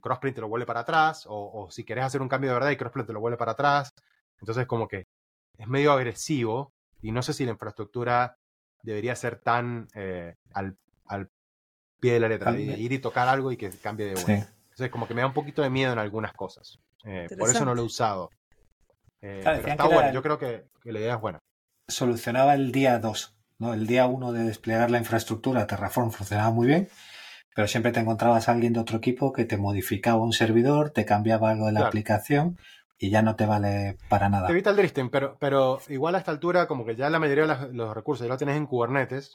Speaker 3: Crossplane te lo vuelve para atrás, o, o, si querés hacer un cambio de verdad y Crossplane te lo vuelve para atrás. Entonces como que es medio agresivo y no sé si la infraestructura debería ser tan eh, al, al, pie de la letra, de ir y tocar algo y que cambie de vuelta. Entonces, como que me da un poquito de miedo en algunas cosas. Eh, por eso no lo he usado. Eh, pero está bueno, yo creo que, que, la idea es buena.
Speaker 2: Solucionaba el día 2, ¿no? El día 1 de desplegar la infraestructura, Terraform funcionaba muy bien, pero siempre te encontrabas a alguien de otro equipo que te modificaba un servidor, te cambiaba algo de la
Speaker 3: Claro.
Speaker 2: aplicación y ya no te vale para nada.
Speaker 3: Te evita el drifting, pero, pero igual a esta altura, como que ya la mayoría de las- los recursos ya lo tenés en Kubernetes,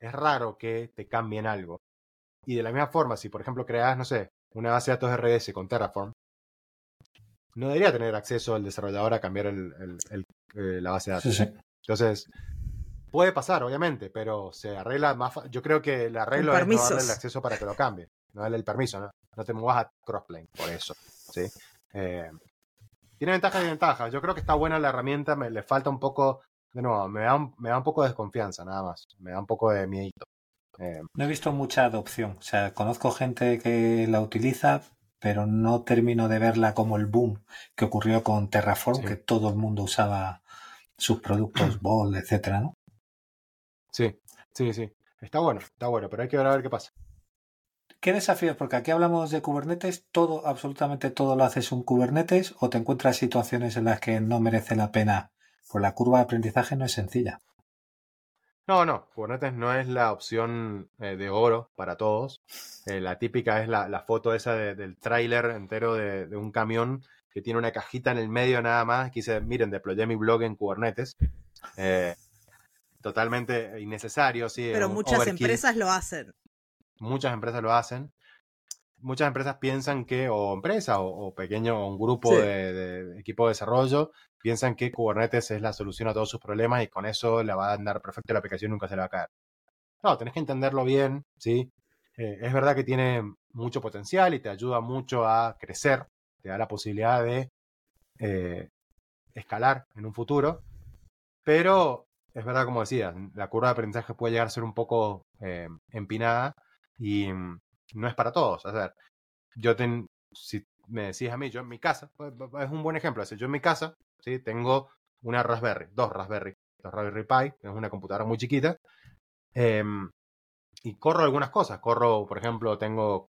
Speaker 3: es raro que te cambien algo. Y de la misma forma, si por ejemplo creas, no sé, una base de datos RDS con Terraform, no debería tener acceso el desarrollador a cambiar el- el- el- eh, la base de datos.
Speaker 2: Sí, sí.
Speaker 3: Entonces, puede pasar, obviamente, pero se arregla más. fa- Yo creo que el arreglo es no darle el acceso para que lo cambie. No darle el permiso, ¿no? No te muevas a crossplane por eso. ¿sí? Eh, tiene ventajas y desventajas. Yo creo que está buena la herramienta. Me, le falta un poco. De nuevo, me da un, me da un poco de desconfianza, nada más. Me da un poco de miedito. Eh,
Speaker 2: No he visto mucha adopción. O sea, conozco gente que la utiliza, pero no termino de verla como el boom que ocurrió con Terraform,
Speaker 3: Sí.
Speaker 2: que todo el mundo usaba sus productos, Bol, etcétera, ¿no?
Speaker 3: sí, sí, sí. Está bueno, está bueno, pero hay que ver a ver qué pasa.
Speaker 2: ¿Qué desafíos? Porque aquí hablamos de Kubernetes, todo, absolutamente todo lo haces un Kubernetes o te encuentras situaciones en las que no merece la pena, pues la curva de aprendizaje no es sencilla.
Speaker 3: No, no, Kubernetes no es la opción eh, de oro para todos. Eh, la típica es la, la foto esa de- del tráiler entero de, de un camión que tiene una cajita en el medio nada más. Que dice, miren, deployé mi blog en Kubernetes. Eh, totalmente innecesario, sí.
Speaker 1: Pero muchas
Speaker 3: overkill.
Speaker 1: empresas lo hacen.
Speaker 3: Muchas empresas lo hacen. Muchas empresas piensan que, o empresas, o, o pequeño, o un grupo
Speaker 1: Sí.
Speaker 3: de, de equipo de desarrollo, piensan que Kubernetes es la solución a todos sus problemas y con eso le va a andar perfecto la aplicación nunca se le va a caer. No, tenés que entenderlo bien, ¿sí? Eh, es verdad que tiene mucho potencial y te ayuda mucho a crecer, te da la posibilidad de eh, escalar en un futuro, pero es verdad, como decías, la curva de aprendizaje puede llegar a ser un poco eh, empinada y mm, no es para todos. O sea, yo ten, si me decís a mí, yo en mi casa, pues, es un buen ejemplo. Si yo en mi casa, ¿sí? tengo una Raspberry, dos Raspberry, dos Raspberry Pi, es una computadora muy chiquita, em, y corro algunas cosas. Corro, por ejemplo, tengo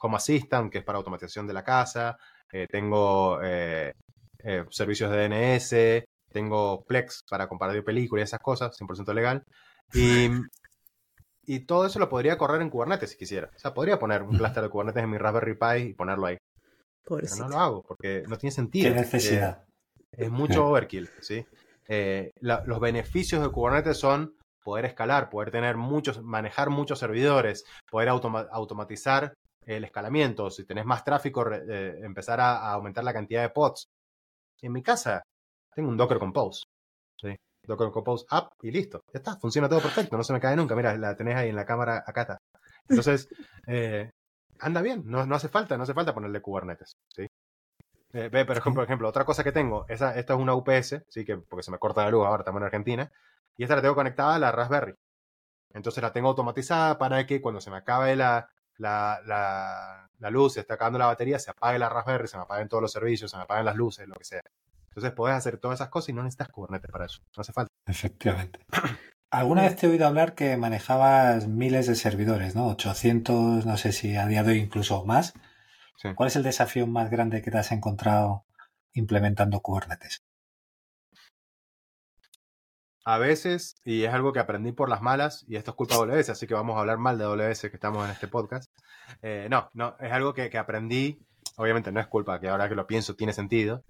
Speaker 3: Home Assistant, que es para automatización de la casa, eh, tengo eh, eh, servicios de DNS, tengo Plex para compartir películas y esas cosas, 100% legal. Y, y todo eso lo podría correr en Kubernetes si quisiera. O sea, podría poner un clúster de Kubernetes en mi Raspberry Pi y ponerlo ahí. Pero no lo hago porque no tiene sentido.
Speaker 2: ¿Qué necesidad?
Speaker 3: Eh, es mucho overkill, ¿sí? Eh, la- los beneficios de Kubernetes son poder escalar, poder tener muchos, manejar muchos servidores, poder automa- automatizar el escalamiento. Si tenés más tráfico, re- eh, empezar a, a aumentar la cantidad de pods. En mi casa tengo un Docker Compose. ¿sí? Docker Compose app y listo. Ya está, funciona todo perfecto, no se me cae nunca. Mira, la tenés ahí en la cámara, acá está. Entonces, eh, anda bien, no, no hace falta, no hace falta ponerle Kubernetes. ¿sí? Eh, ve, ejemplo, por ejemplo, otra cosa que tengo, esa, esta es una UPS, sí, que porque se me corta la luz ahora, estamos en Argentina, y esta la tengo conectada a la Raspberry. Entonces la tengo automatizada para que cuando se me acabe la, la, la, la luz, se está acabando la batería, se apague la Raspberry, se me apaguen todos los servicios, se me apaguen las luces, lo que sea. Entonces podés hacer todas esas cosas y no necesitas Kubernetes para eso. No hace falta.
Speaker 2: Efectivamente. Alguna vez te he oído hablar que manejabas miles de servidores, ¿no? 800, no sé si a día de hoy incluso más.
Speaker 3: Sí.
Speaker 2: ¿Cuál es el desafío más grande que te has encontrado implementando Kubernetes?
Speaker 3: A veces, y es algo que aprendí por las malas, y esto es culpa de AWS, así que vamos a hablar mal de AWS que estamos en este podcast. Eh, no, no, es algo que, que aprendí, obviamente no es culpa, que ahora que lo pienso tiene sentido,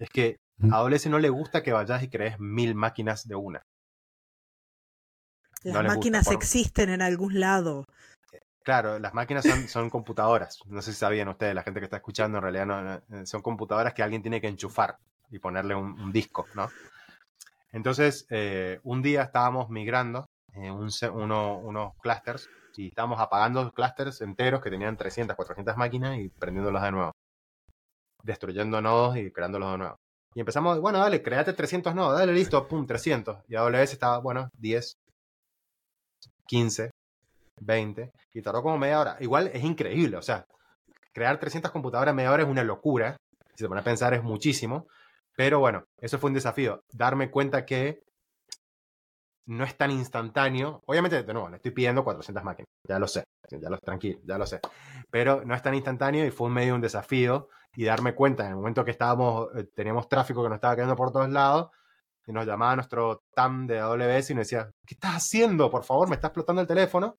Speaker 3: es que a no le gusta que vayas y crees mil máquinas de una.
Speaker 1: Las
Speaker 3: no les gusta,
Speaker 1: máquinas
Speaker 3: por-
Speaker 1: existen en algún lado.
Speaker 3: Claro, las máquinas son, son computadoras. No sé si sabían ustedes, la gente que está escuchando, en realidad no, no, son computadoras que alguien tiene que enchufar y ponerle un, un disco, ¿no? Entonces, eh, un día estábamos migrando eh, un uno- unos clusters y estábamos apagando clusters enteros que tenían 300, 400 máquinas y prendiéndolos de nuevo. Destruyendo nodos y creándolos de nuevo. Y empezamos, bueno, dale, créate 300 nodos, dale, listo, pum, 300. Y AWS estaba, bueno, 10, 15, 20, y tardó como media hora. Igual es increíble, o sea, crear 300 computadoras en media hora es una locura. Si se pone a pensar es muchísimo. Pero bueno, eso fue un desafío. Darme cuenta que no es tan instantáneo. Obviamente, de nuevo, le estoy pidiendo 400 máquinas. Ya lo sé. Ya lo tranquilo, ya lo sé. Pero no es tan instantáneo y fue un medio un desafío. Y darme cuenta en el momento que estábamos, eh, teníamos tráfico que nos estaba quedando por todos lados. Y nos llamaba nuestro TAM de AWS y nos decía, ¿qué estás haciendo? Por favor, me está explotando el teléfono.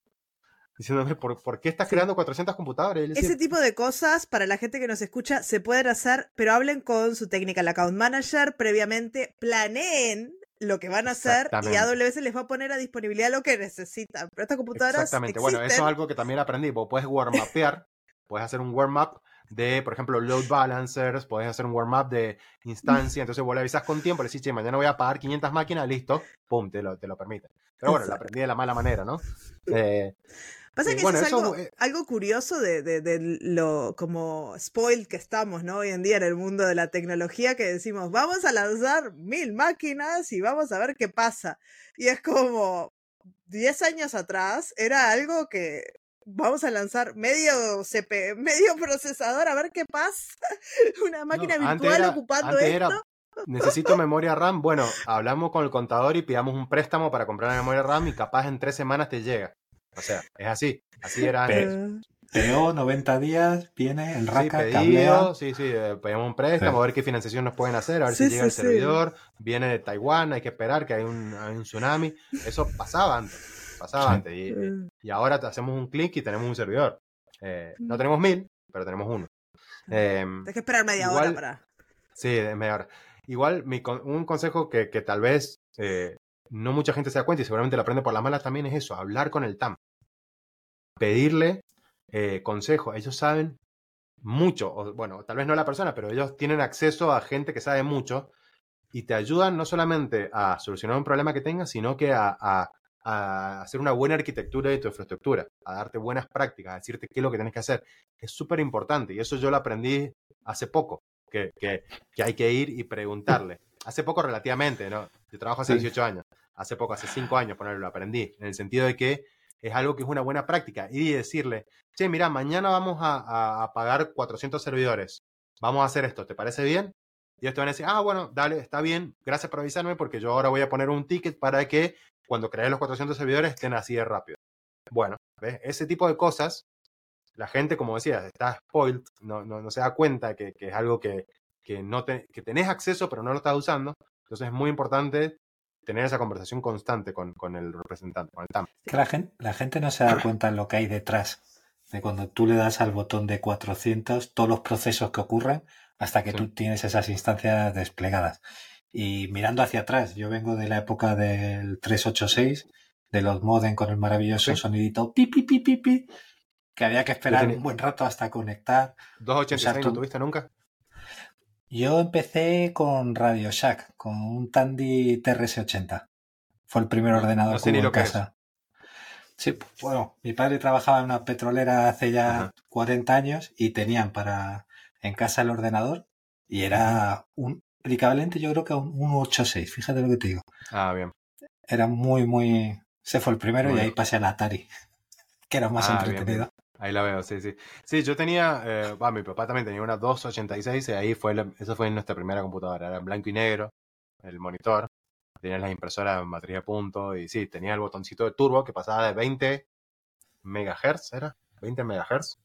Speaker 3: diciéndome, ¿por, ¿por qué estás creando 400 computadores? Y él decía,
Speaker 1: Ese tipo de cosas, para la gente que nos escucha, se pueden hacer, pero hablen con su technical account manager previamente, planeen lo que van a hacer y. AWS les va a poner a disponibilidad lo que necesitan. Pero estas computadoras
Speaker 3: Exactamente. Bueno, eso es
Speaker 1: existen.
Speaker 3: algo que también aprendí. Vos puedes warm-upear, puedes hacer un warm-up de, por ejemplo, load balancers, puedes hacer un warm-up de instancia. Entonces vos le avisas con tiempo, le decís, che, mañana voy a pagar 500 máquinas, listo, pum, te lo, te lo permite. Pero bueno, lo aprendí de la mala manera, ¿no? Eh,
Speaker 1: Pasa que
Speaker 3: bueno,
Speaker 1: eso es algo,
Speaker 3: eh,
Speaker 1: algo curioso de, de- de lo como spoiled que estamos, ¿no? Hoy en día en el mundo de la tecnología que decimos, vamos a lanzar mil máquinas y vamos a ver qué pasa. Y es como 10 años atrás era algo que vamos a lanzar medio CP, medio procesador a ver qué pasa. Una máquina
Speaker 3: no,
Speaker 1: virtual
Speaker 3: era-
Speaker 1: ocupando esto.
Speaker 3: era, necesito memoria RAM. Bueno, hablamos con el contador y pidamos un préstamo para comprar la memoria RAM y capaz en tres semanas te llega. O sea, es así. Así era antes.
Speaker 2: Pero-
Speaker 1: Eh,
Speaker 2: PO 90 días, viene en
Speaker 3: Sí,
Speaker 2: raca,
Speaker 3: pedido,
Speaker 2: cablea.
Speaker 3: sí, sí, eh, pedimos un préstamo,
Speaker 2: Sí.
Speaker 3: a ver qué financiación nos pueden hacer, a ver
Speaker 1: Sí,
Speaker 3: si llega
Speaker 1: sí,
Speaker 3: el
Speaker 1: sí.
Speaker 3: servidor, viene de Taiwán, hay que esperar que hay un, hay un tsunami. Eso pasaba antes, pasaba
Speaker 2: Sí.
Speaker 3: antes. Y, y ahora hacemos un clic y tenemos un servidor. Eh, no
Speaker 1: Mm.
Speaker 3: tenemos mil, pero tenemos uno. Eh,
Speaker 1: Tienes que esperar media
Speaker 3: Igual-
Speaker 1: hora para.
Speaker 3: sí, es mejor. Igual, mi un consejo que, que tal vez eh, no mucha gente se da cuenta y seguramente lo aprende por las malas también es eso, hablar con el TAM. Pedirle eh, consejo. Ellos saben mucho, o, bueno, tal vez no la persona, pero ellos tienen acceso a gente que sabe mucho y te ayudan no solamente a solucionar un problema que tengas, sino que a, hacer una buena arquitectura de tu infraestructura, a darte buenas prácticas, a decirte qué es lo que tienes que hacer. Es súper importante y eso yo lo aprendí hace poco, que hay que ir y preguntarle. Hace poco relativamente, ¿no? Yo trabajo hace
Speaker 2: Sí.
Speaker 3: 18 años, hace poco, hace 5 años, ponerlo, lo aprendí, en el sentido de que es algo que es una buena práctica. Y decirle, che, mira, mañana vamos a, a- a pagar 400 servidores. Vamos a hacer esto, ¿te parece bien? Y ellos te van a decir, ah, bueno, dale, está bien, gracias por avisarme porque yo ahora voy a poner un ticket para que cuando crees los 400 servidores estén así de rápido. Bueno, ¿ves? Ese tipo de cosas, la gente, como decías, está spoiled, no, no, no se da cuenta que, que es algo que, que, no te- que tenés acceso pero no lo estás usando. Entonces es muy importante tener esa conversación constante con, con el representante, con el TAM.
Speaker 2: Que la gente, la gente no se da cuenta de lo que hay detrás. De cuando tú le das al botón de 400, todos los procesos que ocurren hasta que
Speaker 3: Sí.
Speaker 2: tú tienes esas instancias desplegadas. Y mirando hacia atrás, yo vengo de la época del 386, de los modem con el maravilloso
Speaker 3: Sí.
Speaker 2: sonidito pi, pi, pi, pi, pi, que había que esperar un buen rato hasta conectar.
Speaker 3: 286
Speaker 2: Exacto.
Speaker 3: no tuviste nunca.
Speaker 2: Yo empecé con Radio Shack, con un Tandy TRS-80. Fue el primer ordenador
Speaker 3: no sé
Speaker 2: que hubo en
Speaker 3: es.
Speaker 2: casa. Sí, bueno, mi padre trabajaba en una petrolera hace ya
Speaker 3: Ajá.
Speaker 2: 40 años y tenían para en casa el ordenador y era un el equivalente yo creo que a un 186, fíjate lo que te digo.
Speaker 3: Ah, bien.
Speaker 2: Era muy, muy... Se fue el primero y ahí pasé al Atari, que era más
Speaker 3: Ah, bien,
Speaker 2: entretenido.
Speaker 3: Ahí la veo, sí, sí. Sí, yo tenía, eh, va, mi papá también tenía una 286 y ahí fue, la- eso fue nuestra primera computadora, era en blanco y negro, el monitor, tenía las impresoras en matriz de punto y sí, tenía el botoncito de turbo que pasaba de 20 megahertz, ¿era? 20 megahertz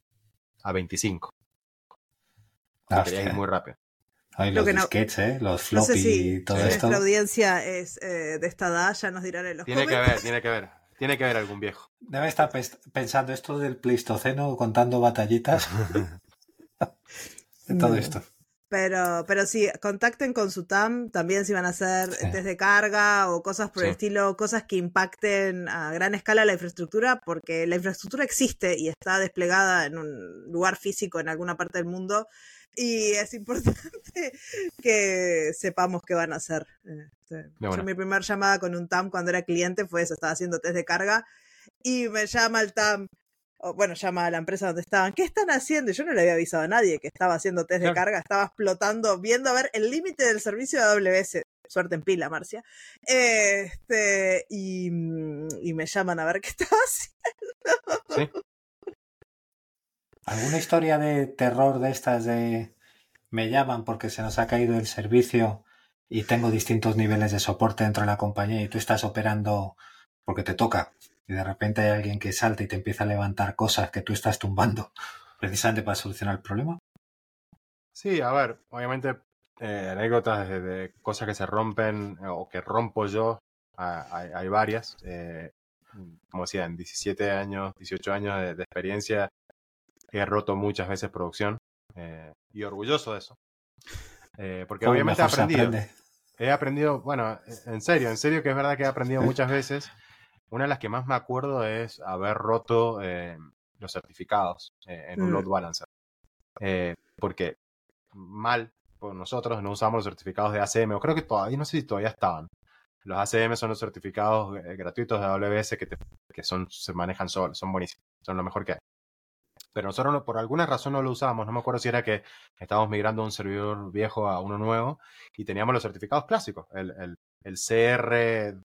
Speaker 3: a 25.
Speaker 2: Ah,
Speaker 3: Quería ir muy rápido.
Speaker 2: Ay,
Speaker 1: Lo
Speaker 2: los
Speaker 1: que no-
Speaker 2: disquetes, ¿eh? los
Speaker 1: No
Speaker 2: floppy
Speaker 1: sé si
Speaker 2: y todo esto.
Speaker 1: nuestra audiencia es eh, de esta edad, ya nos dirán en los
Speaker 3: Tiene que ver, tiene que ver, tiene que ver algún viejo.
Speaker 2: Debe estar pensando esto del Pleistoceno, contando batallitas, de todo esto.
Speaker 1: Pero, pero sí, contacten con su TAM también si van a hacer
Speaker 2: Sí.
Speaker 1: test de carga o cosas por el estilo, cosas que impacten a gran escala la infraestructura, porque la infraestructura existe y está desplegada en un lugar físico en alguna parte del mundo y es importante que sepamos qué van a hacer. Este, yo mi primera llamada con un TAM cuando era cliente fue eso, estaba haciendo test de carga y me llama el TAM, bueno, llama a la empresa donde estaban, ¿qué están haciendo? Y yo no le había avisado a nadie que estaba haciendo test de carga, estaba explotando, viendo a ver el límite del servicio de AWS. Suerte en pila, Marcia. Este, y, mm, y me llaman a ver qué estaba haciendo.
Speaker 3: ¿Sí?
Speaker 2: ¿Alguna historia de terror de estas de me llaman porque se nos ha caído el servicio y tengo distintos niveles de soporte dentro de la compañía y tú estás operando porque te toca y de repente hay alguien que salta y te empieza a levantar cosas que tú estás tumbando precisamente para solucionar el problema?
Speaker 3: Sí, a ver, obviamente eh, anécdotas de, de cosas que se rompen eh, o que rompo yo, ah, hay, hay varias. Eh, como decía, en 17 años, 18 años de, de experiencia, he roto muchas veces producción eh, y orgulloso de eso. Eh, porque
Speaker 2: Como
Speaker 3: obviamente he aprendido. He aprendido, bueno, en serio, en serio que es verdad que he aprendido muchas veces. Una de las que más me acuerdo es haber roto eh, los certificados eh, en un
Speaker 1: Mm.
Speaker 3: load balancer. Eh, porque mal por nosotros no usamos los certificados de ACM, o creo que todavía, no sé si todavía estaban. Los ACM son los certificados gratuitos de AWS que, te- que son, se manejan solos, son buenísimos, son lo mejor que hay. Pero nosotros no- por alguna razón no lo usamos, no me acuerdo si era que estábamos migrando de un servidor viejo a uno nuevo y teníamos los certificados clásicos, el, el, el CR,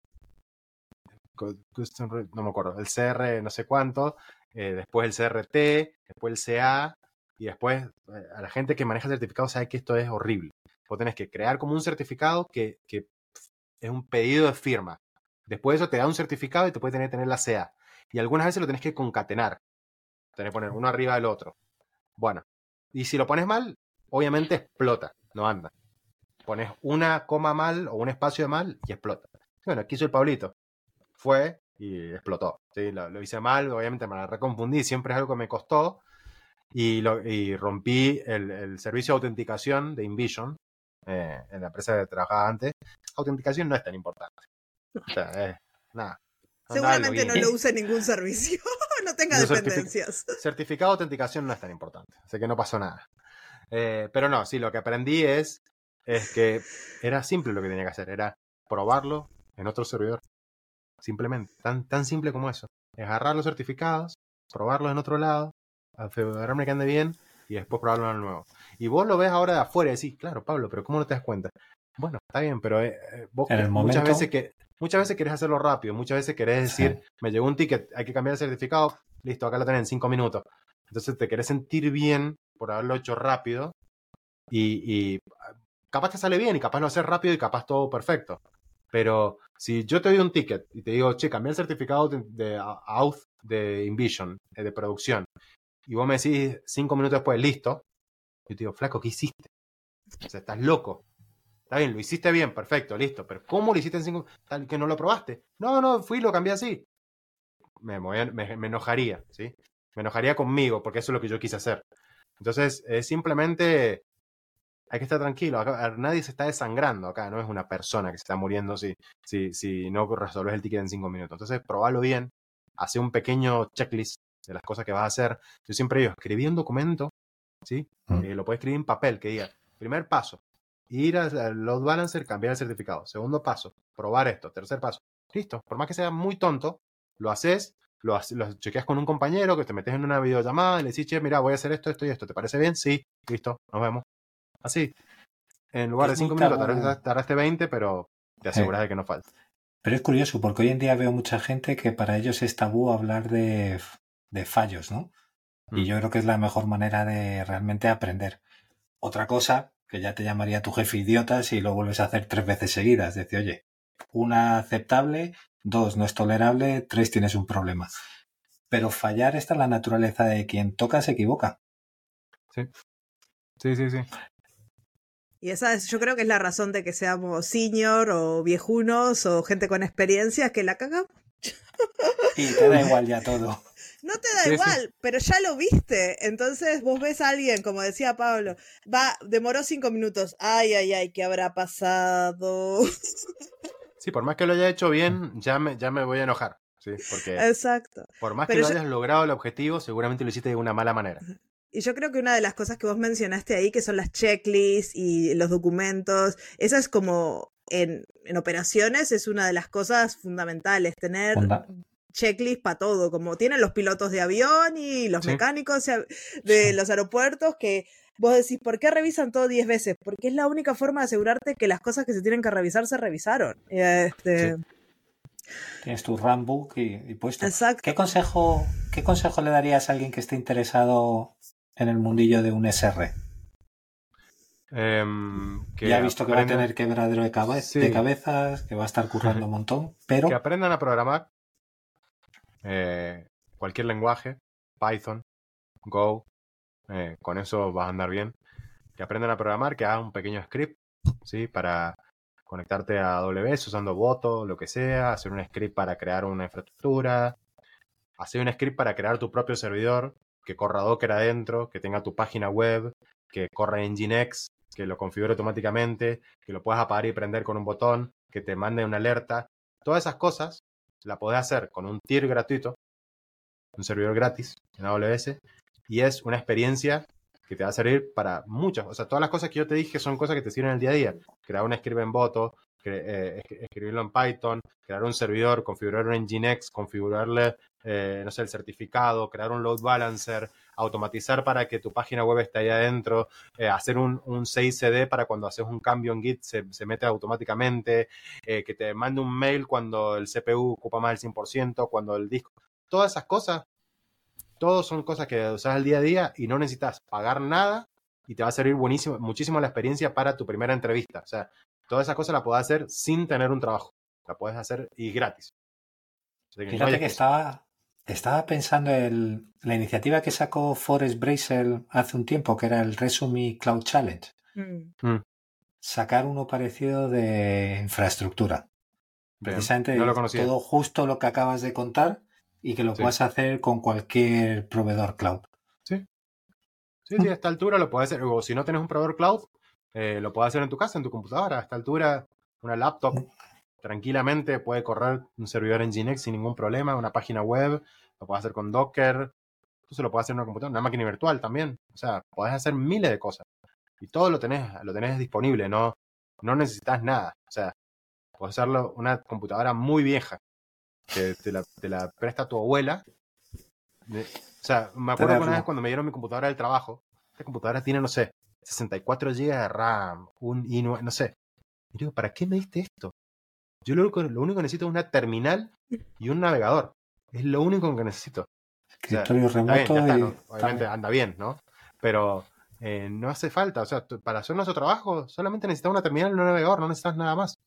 Speaker 3: no me acuerdo, el CR no sé cuánto, eh, después el CRT, después el CA, y después eh, a la gente que maneja certificados sabe que esto es horrible. Vos tenés que crear como un certificado que, que es un pedido de firma. Después de eso te da un certificado y te puede tener, tener la CA. Y algunas veces lo tenés que concatenar. Tenés que poner uno arriba del otro. Bueno, y si lo pones mal, obviamente explota, no anda. Pones una coma mal o un espacio mal y explota. Bueno, aquí hizo el Pablito. Fue y explotó. ¿sí? Lo, lo hice mal, obviamente me la reconfundí, siempre es algo que me costó. Y, lo, y rompí el, el servicio de autenticación de InVision eh, en la empresa que trabajaba antes. Autenticación no es tan importante. O sea, eh, nada.
Speaker 1: Seguramente no lo use ningún servicio, no tenga
Speaker 3: No
Speaker 1: dependencias.
Speaker 3: Certificado de autenticación no es tan importante, así que no pasó nada. Eh, pero no, sí, lo que aprendí es, es que era simple lo que tenía que hacer, era probarlo en otro servidor. Simplemente, tan, tan simple como eso. Es agarrar los certificados, probarlos en otro lado, asegurarme que ande bien y después probarlo en el nuevo. Y vos lo ves ahora de afuera y decís, claro, Pablo, pero ¿cómo no te das cuenta? Bueno, está bien, pero eh, eh, vos
Speaker 2: En el
Speaker 3: muchas
Speaker 2: momento-
Speaker 3: veces que muchas veces querés hacerlo rápido, muchas veces querés decir, me llegó un ticket, hay que cambiar el certificado, listo, acá lo tenés en cinco minutos. Entonces te querés sentir bien por haberlo hecho rápido y, y capaz te sale bien y capaz lo haces rápido y capaz todo perfecto. Pero si yo te doy un ticket y te digo, che, cambié el certificado de, auth de InVision, eh, de producción, y vos me decís cinco minutos después, listo, yo te digo, flaco, ¿qué hiciste? O sea, estás loco. Está bien, lo hiciste bien, perfecto, listo. Pero ¿cómo lo hiciste en cinco Tal que no lo probaste. No, no, fui lo cambié así. Me, me- me enojaría, ¿sí? Me enojaría conmigo, porque eso es lo que yo quise hacer. Entonces, es simplemente hay que estar tranquilo. Acá, nadie se está desangrando acá, no es una persona que se está muriendo si, si, si no resolves el ticket en cinco minutos. Entonces, probalo bien, hace un pequeño checklist de las cosas que vas a hacer. Yo siempre digo, escribí un documento, ¿sí?
Speaker 2: Mm.
Speaker 3: Eh, lo puedes escribir en papel, que diga, primer paso, ir al load balancer, cambiar el certificado. Segundo paso, probar esto. Tercer paso, listo. Por más que sea muy tonto, lo haces, lo, lo chequeas con un compañero, que te metes en una videollamada y le decís, che, mira, voy a hacer esto, esto y esto. ¿Te parece bien? Sí, listo, nos vemos. Así. En lugar de
Speaker 2: Es muy
Speaker 3: 5 minutos, tardaste, tardaste 20, pero te aseguras de que no falta.
Speaker 2: Pero es curioso porque hoy en día veo mucha gente que para ellos es tabú hablar de, de fallos, ¿no? Y
Speaker 3: Mm.
Speaker 2: yo creo que es la mejor manera de realmente aprender. Otra cosa que ya te llamaría tu jefe idiota si lo vuelves a hacer tres veces seguidas. Decir, oye, una aceptable, dos no es tolerable, tres tienes un problema. Pero fallar está en la naturaleza de quien toca se equivoca.
Speaker 3: Sí, sí, sí.
Speaker 1: Y esa es, yo creo que es la razón de que seamos senior o viejunos o gente con experiencia que la cagamos.
Speaker 2: Y te da igual ya todo.
Speaker 1: No te da
Speaker 3: Sí, sí.
Speaker 1: igual, pero ya lo viste. Entonces vos ves a alguien, como decía Pablo, va, demoró cinco minutos. Ay, ay, ay, ¿qué habrá pasado?
Speaker 3: Sí, por más que lo haya hecho bien, ya me, ya me voy a enojar. Sí, porque
Speaker 1: Exacto.
Speaker 3: por más que
Speaker 1: pero
Speaker 3: lo
Speaker 1: yo-
Speaker 3: hayas logrado el objetivo, seguramente lo hiciste de una mala manera.
Speaker 1: Y yo creo que una de las cosas que vos mencionaste ahí, que son las checklists y los documentos, esa es como en, en operaciones, es una de las cosas fundamentales, tener
Speaker 2: Funda-
Speaker 1: checklist para todo, como tienen los pilotos de avión y los
Speaker 3: Sí.
Speaker 1: mecánicos de los aeropuertos, que vos decís, ¿por qué revisan todo 10 veces? Porque es la única forma de asegurarte que las cosas que se tienen que revisar se revisaron. Este,
Speaker 2: Tienes tu runbook y, y puesto.
Speaker 1: Exacto.
Speaker 2: ¿Qué consejo, ¿Qué consejo le darías a alguien que esté interesado en el mundillo de un SR?
Speaker 3: Em, que
Speaker 2: ya ha visto que va a tener quebradero de, cabe-
Speaker 3: Sí.
Speaker 2: de cabezas, que va a estar currando un montón, pero
Speaker 3: que aprendan a programar eh, cualquier lenguaje, Python, Go, eh, con eso vas a andar bien. Que aprendan a programar, que hagan un pequeño script, ¿sí? Para, conectarte a AWS usando Voto, lo que sea, hacer un script para crear una infraestructura, hacer un script para crear tu propio servidor, que corra Docker adentro, que tenga tu página web, que corra Nginx, que lo configure automáticamente, que lo puedas apagar y prender con un botón, que te mande una alerta. Todas esas cosas la podés hacer con un tier gratuito, un servidor gratis en AWS, y es una experiencia que te va a servir para muchas. O sea, todas las cosas que yo te dije son cosas que te sirven en el día a día. Crear un script en Boto, eh, escribirlo en Python, crear un servidor, configurar un Nginx, configurarle, eh, no sé, el certificado, crear un load balancer, automatizar para que tu página web esté ahí adentro, eh, hacer un, un CICD para cuando haces un cambio en Git se, se mete automáticamente, que te mande un mail cuando el CPU ocupa más del 100%, cuando el disco... Todas esas cosas todos son cosas que usas al día a día y no necesitas pagar nada y te va a servir buenísimo, muchísimo la experiencia para tu primera entrevista. O sea, toda esa cosa la puedes hacer sin tener un trabajo. La puedes hacer y gratis.
Speaker 2: Fíjate que estaba, estaba pensando en la iniciativa que sacó Forrest Brazel hace un tiempo, que era el Resume Cloud Challenge. Mm. Mm. Sacar uno parecido de infraestructura. Precisamente todo justo lo que acabas de contar, y que lo puedas hacer con cualquier proveedor cloud.
Speaker 3: Sí. Sí, sí, a esta altura lo puedes hacer. O si no tienes un proveedor cloud, eh, lo puedes hacer en tu casa, en tu computadora. A esta altura, una laptop tranquilamente puede correr un servidor en Nginx sin ningún problema, una página web, lo puedes hacer con Docker, se lo puedes hacer en una computadora, una máquina virtual también. O sea, puedes hacer miles de cosas. Y todo lo tenés, lo tenés disponible, no, no necesitas nada. O sea, puedes hacerlo una computadora muy vieja, que te la, presta tu abuela. o sea, me acuerdo una vez cuando me dieron mi computadora del trabajo, esta computadora tiene, no sé, 64 GB de RAM, un i no sé. Y digo, ¿para qué me diste esto? Yo lo único, lo único que necesito es una terminal y un navegador. Es lo único que necesito.
Speaker 2: Escritorio remoto.
Speaker 3: Obviamente anda bien, ¿no? Pero eh, no hace falta. O sea, para hacer nuestro trabajo solamente necesitas una terminal y un navegador, no necesitas nada más.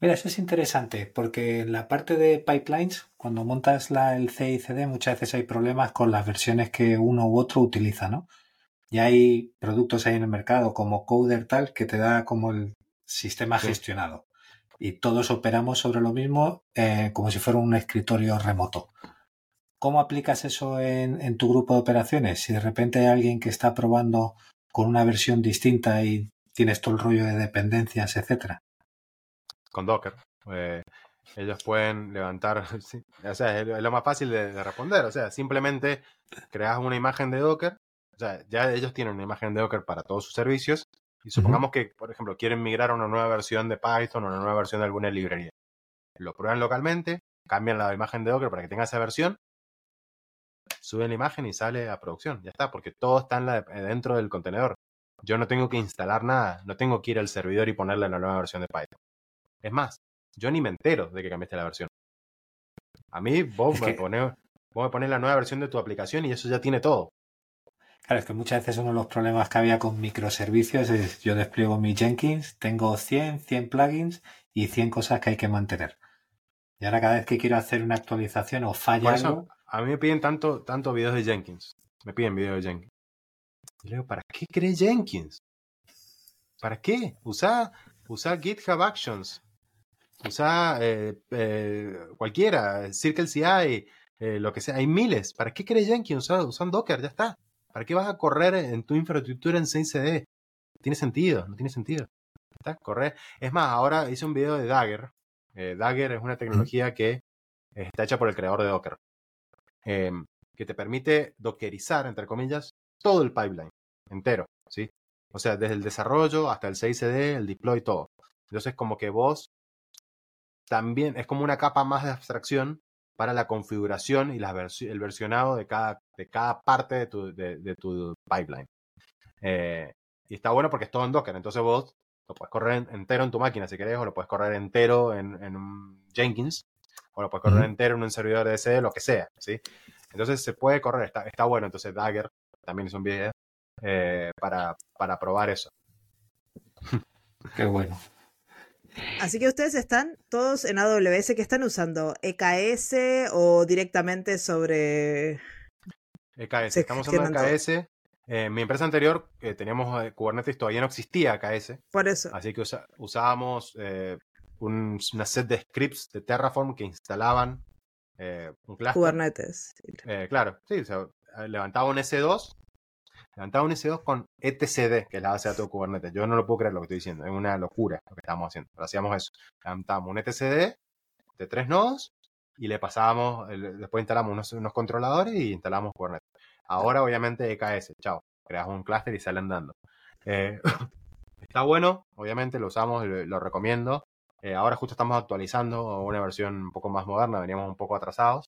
Speaker 2: Mira, eso es interesante porque en la parte de pipelines, cuando montas la, el CICD, muchas veces hay problemas con las versiones que uno u otro utiliza, ¿no? Y hay productos ahí en el mercado como Coder tal que te da como el sistema gestionado. Y todos operamos sobre lo mismo eh, como si fuera un escritorio remoto. ¿Cómo aplicas eso en, tu grupo de operaciones? Si de repente hay alguien que está probando con una versión distinta y tienes todo el rollo de dependencias, etcétera
Speaker 3: con Docker. Eh, ellos pueden levantar, o sea, es lo más fácil de, responder, o sea, simplemente creas una imagen de Docker, o sea, ya ellos tienen una imagen de Docker para todos sus servicios, y supongamos que, por ejemplo, quieren migrar a una nueva versión de Python o una nueva versión de alguna librería. Lo prueban localmente, cambian la imagen de Docker para que tenga esa versión, suben la imagen y sale a producción, ya está, porque todo está dentro del contenedor. Yo no tengo que instalar nada, no tengo que ir al servidor y ponerle la nueva versión de Python. Es más, yo ni me entero de que cambiaste la versión. A mí, vos, me, pones, vos me pones la nueva versión de tu aplicación y eso ya tiene todo.
Speaker 2: Claro, es que muchas veces uno de los problemas que había con microservicios es yo despliego mi Jenkins, tengo 100, 100 plugins y 100 cosas que hay que mantener. Y ahora cada vez que quiero hacer una actualización o falla algo...
Speaker 3: A mí me piden tanto, tanto videos de Jenkins. Me piden videos de Jenkins. Y le digo, ¿para qué crees Jenkins? ¿Para qué? Usa, usa GitHub Actions. Usa eh, eh, cualquiera, Circle CI, eh, lo que sea. Hay miles. ¿Para qué querés Jenkins? Usan Docker, ya está. ¿Para qué vas a correr en tu infraestructura en CICD? tiene sentido, no tiene sentido. ¿Está? Correr. Es más, ahora hice un video de Dagger. Dagger es una tecnología que está hecha por el creador de Docker. Em, que te permite dockerizar, entre comillas, todo el pipeline entero. ¿sí? O sea, desde el desarrollo hasta el CICD, el deploy, todo. Entonces, como que vos también es como una capa más de abstracción para la configuración y el versionado de cada, de cada parte de tu, de, tu pipeline. Eh, y está bueno porque es todo en Docker, entonces vos lo puedes correr entero en tu máquina si querés, o lo puedes correr entero en, un Jenkins, o lo puedes correr entero en un servidor de CD, lo que sea, ¿sí? Entonces se puede correr, está, está bueno, entonces Dagger también es un video eh, para, para probar eso.
Speaker 2: Qué bueno.
Speaker 1: Así que ustedes están todos en AWS que están usando EKS o directamente sobre
Speaker 3: EKS. Estamos usando EKS En mi empresa anterior eh, teníamos eh, Kubernetes, todavía no existía KS,
Speaker 1: Por eso.
Speaker 3: así que usa- usábamos eh, un- una set de scripts de Terraform que instalaban eh, un cluster.
Speaker 1: Kubernetes.
Speaker 3: Eh, claro, sí, o sea, levantaba un S2, levantaba un S2 con etcd, que es la base de datos de Kubernetes. Yo no lo puedo creer lo que estoy diciendo, es una locura lo que estábamos haciendo. Pero hacíamos eso, levantábamos un etcd de tres nodos y le pasábamos, después instalamos unos, unos controladores y instalamos Kubernetes. Ahora, obviamente, EKS, chao, creas un clúster y sale andando. Eh, está bueno, obviamente lo usamos, lo, recomiendo. Eh, ahora justo estamos actualizando una versión un poco más moderna, veníamos un poco atrasados.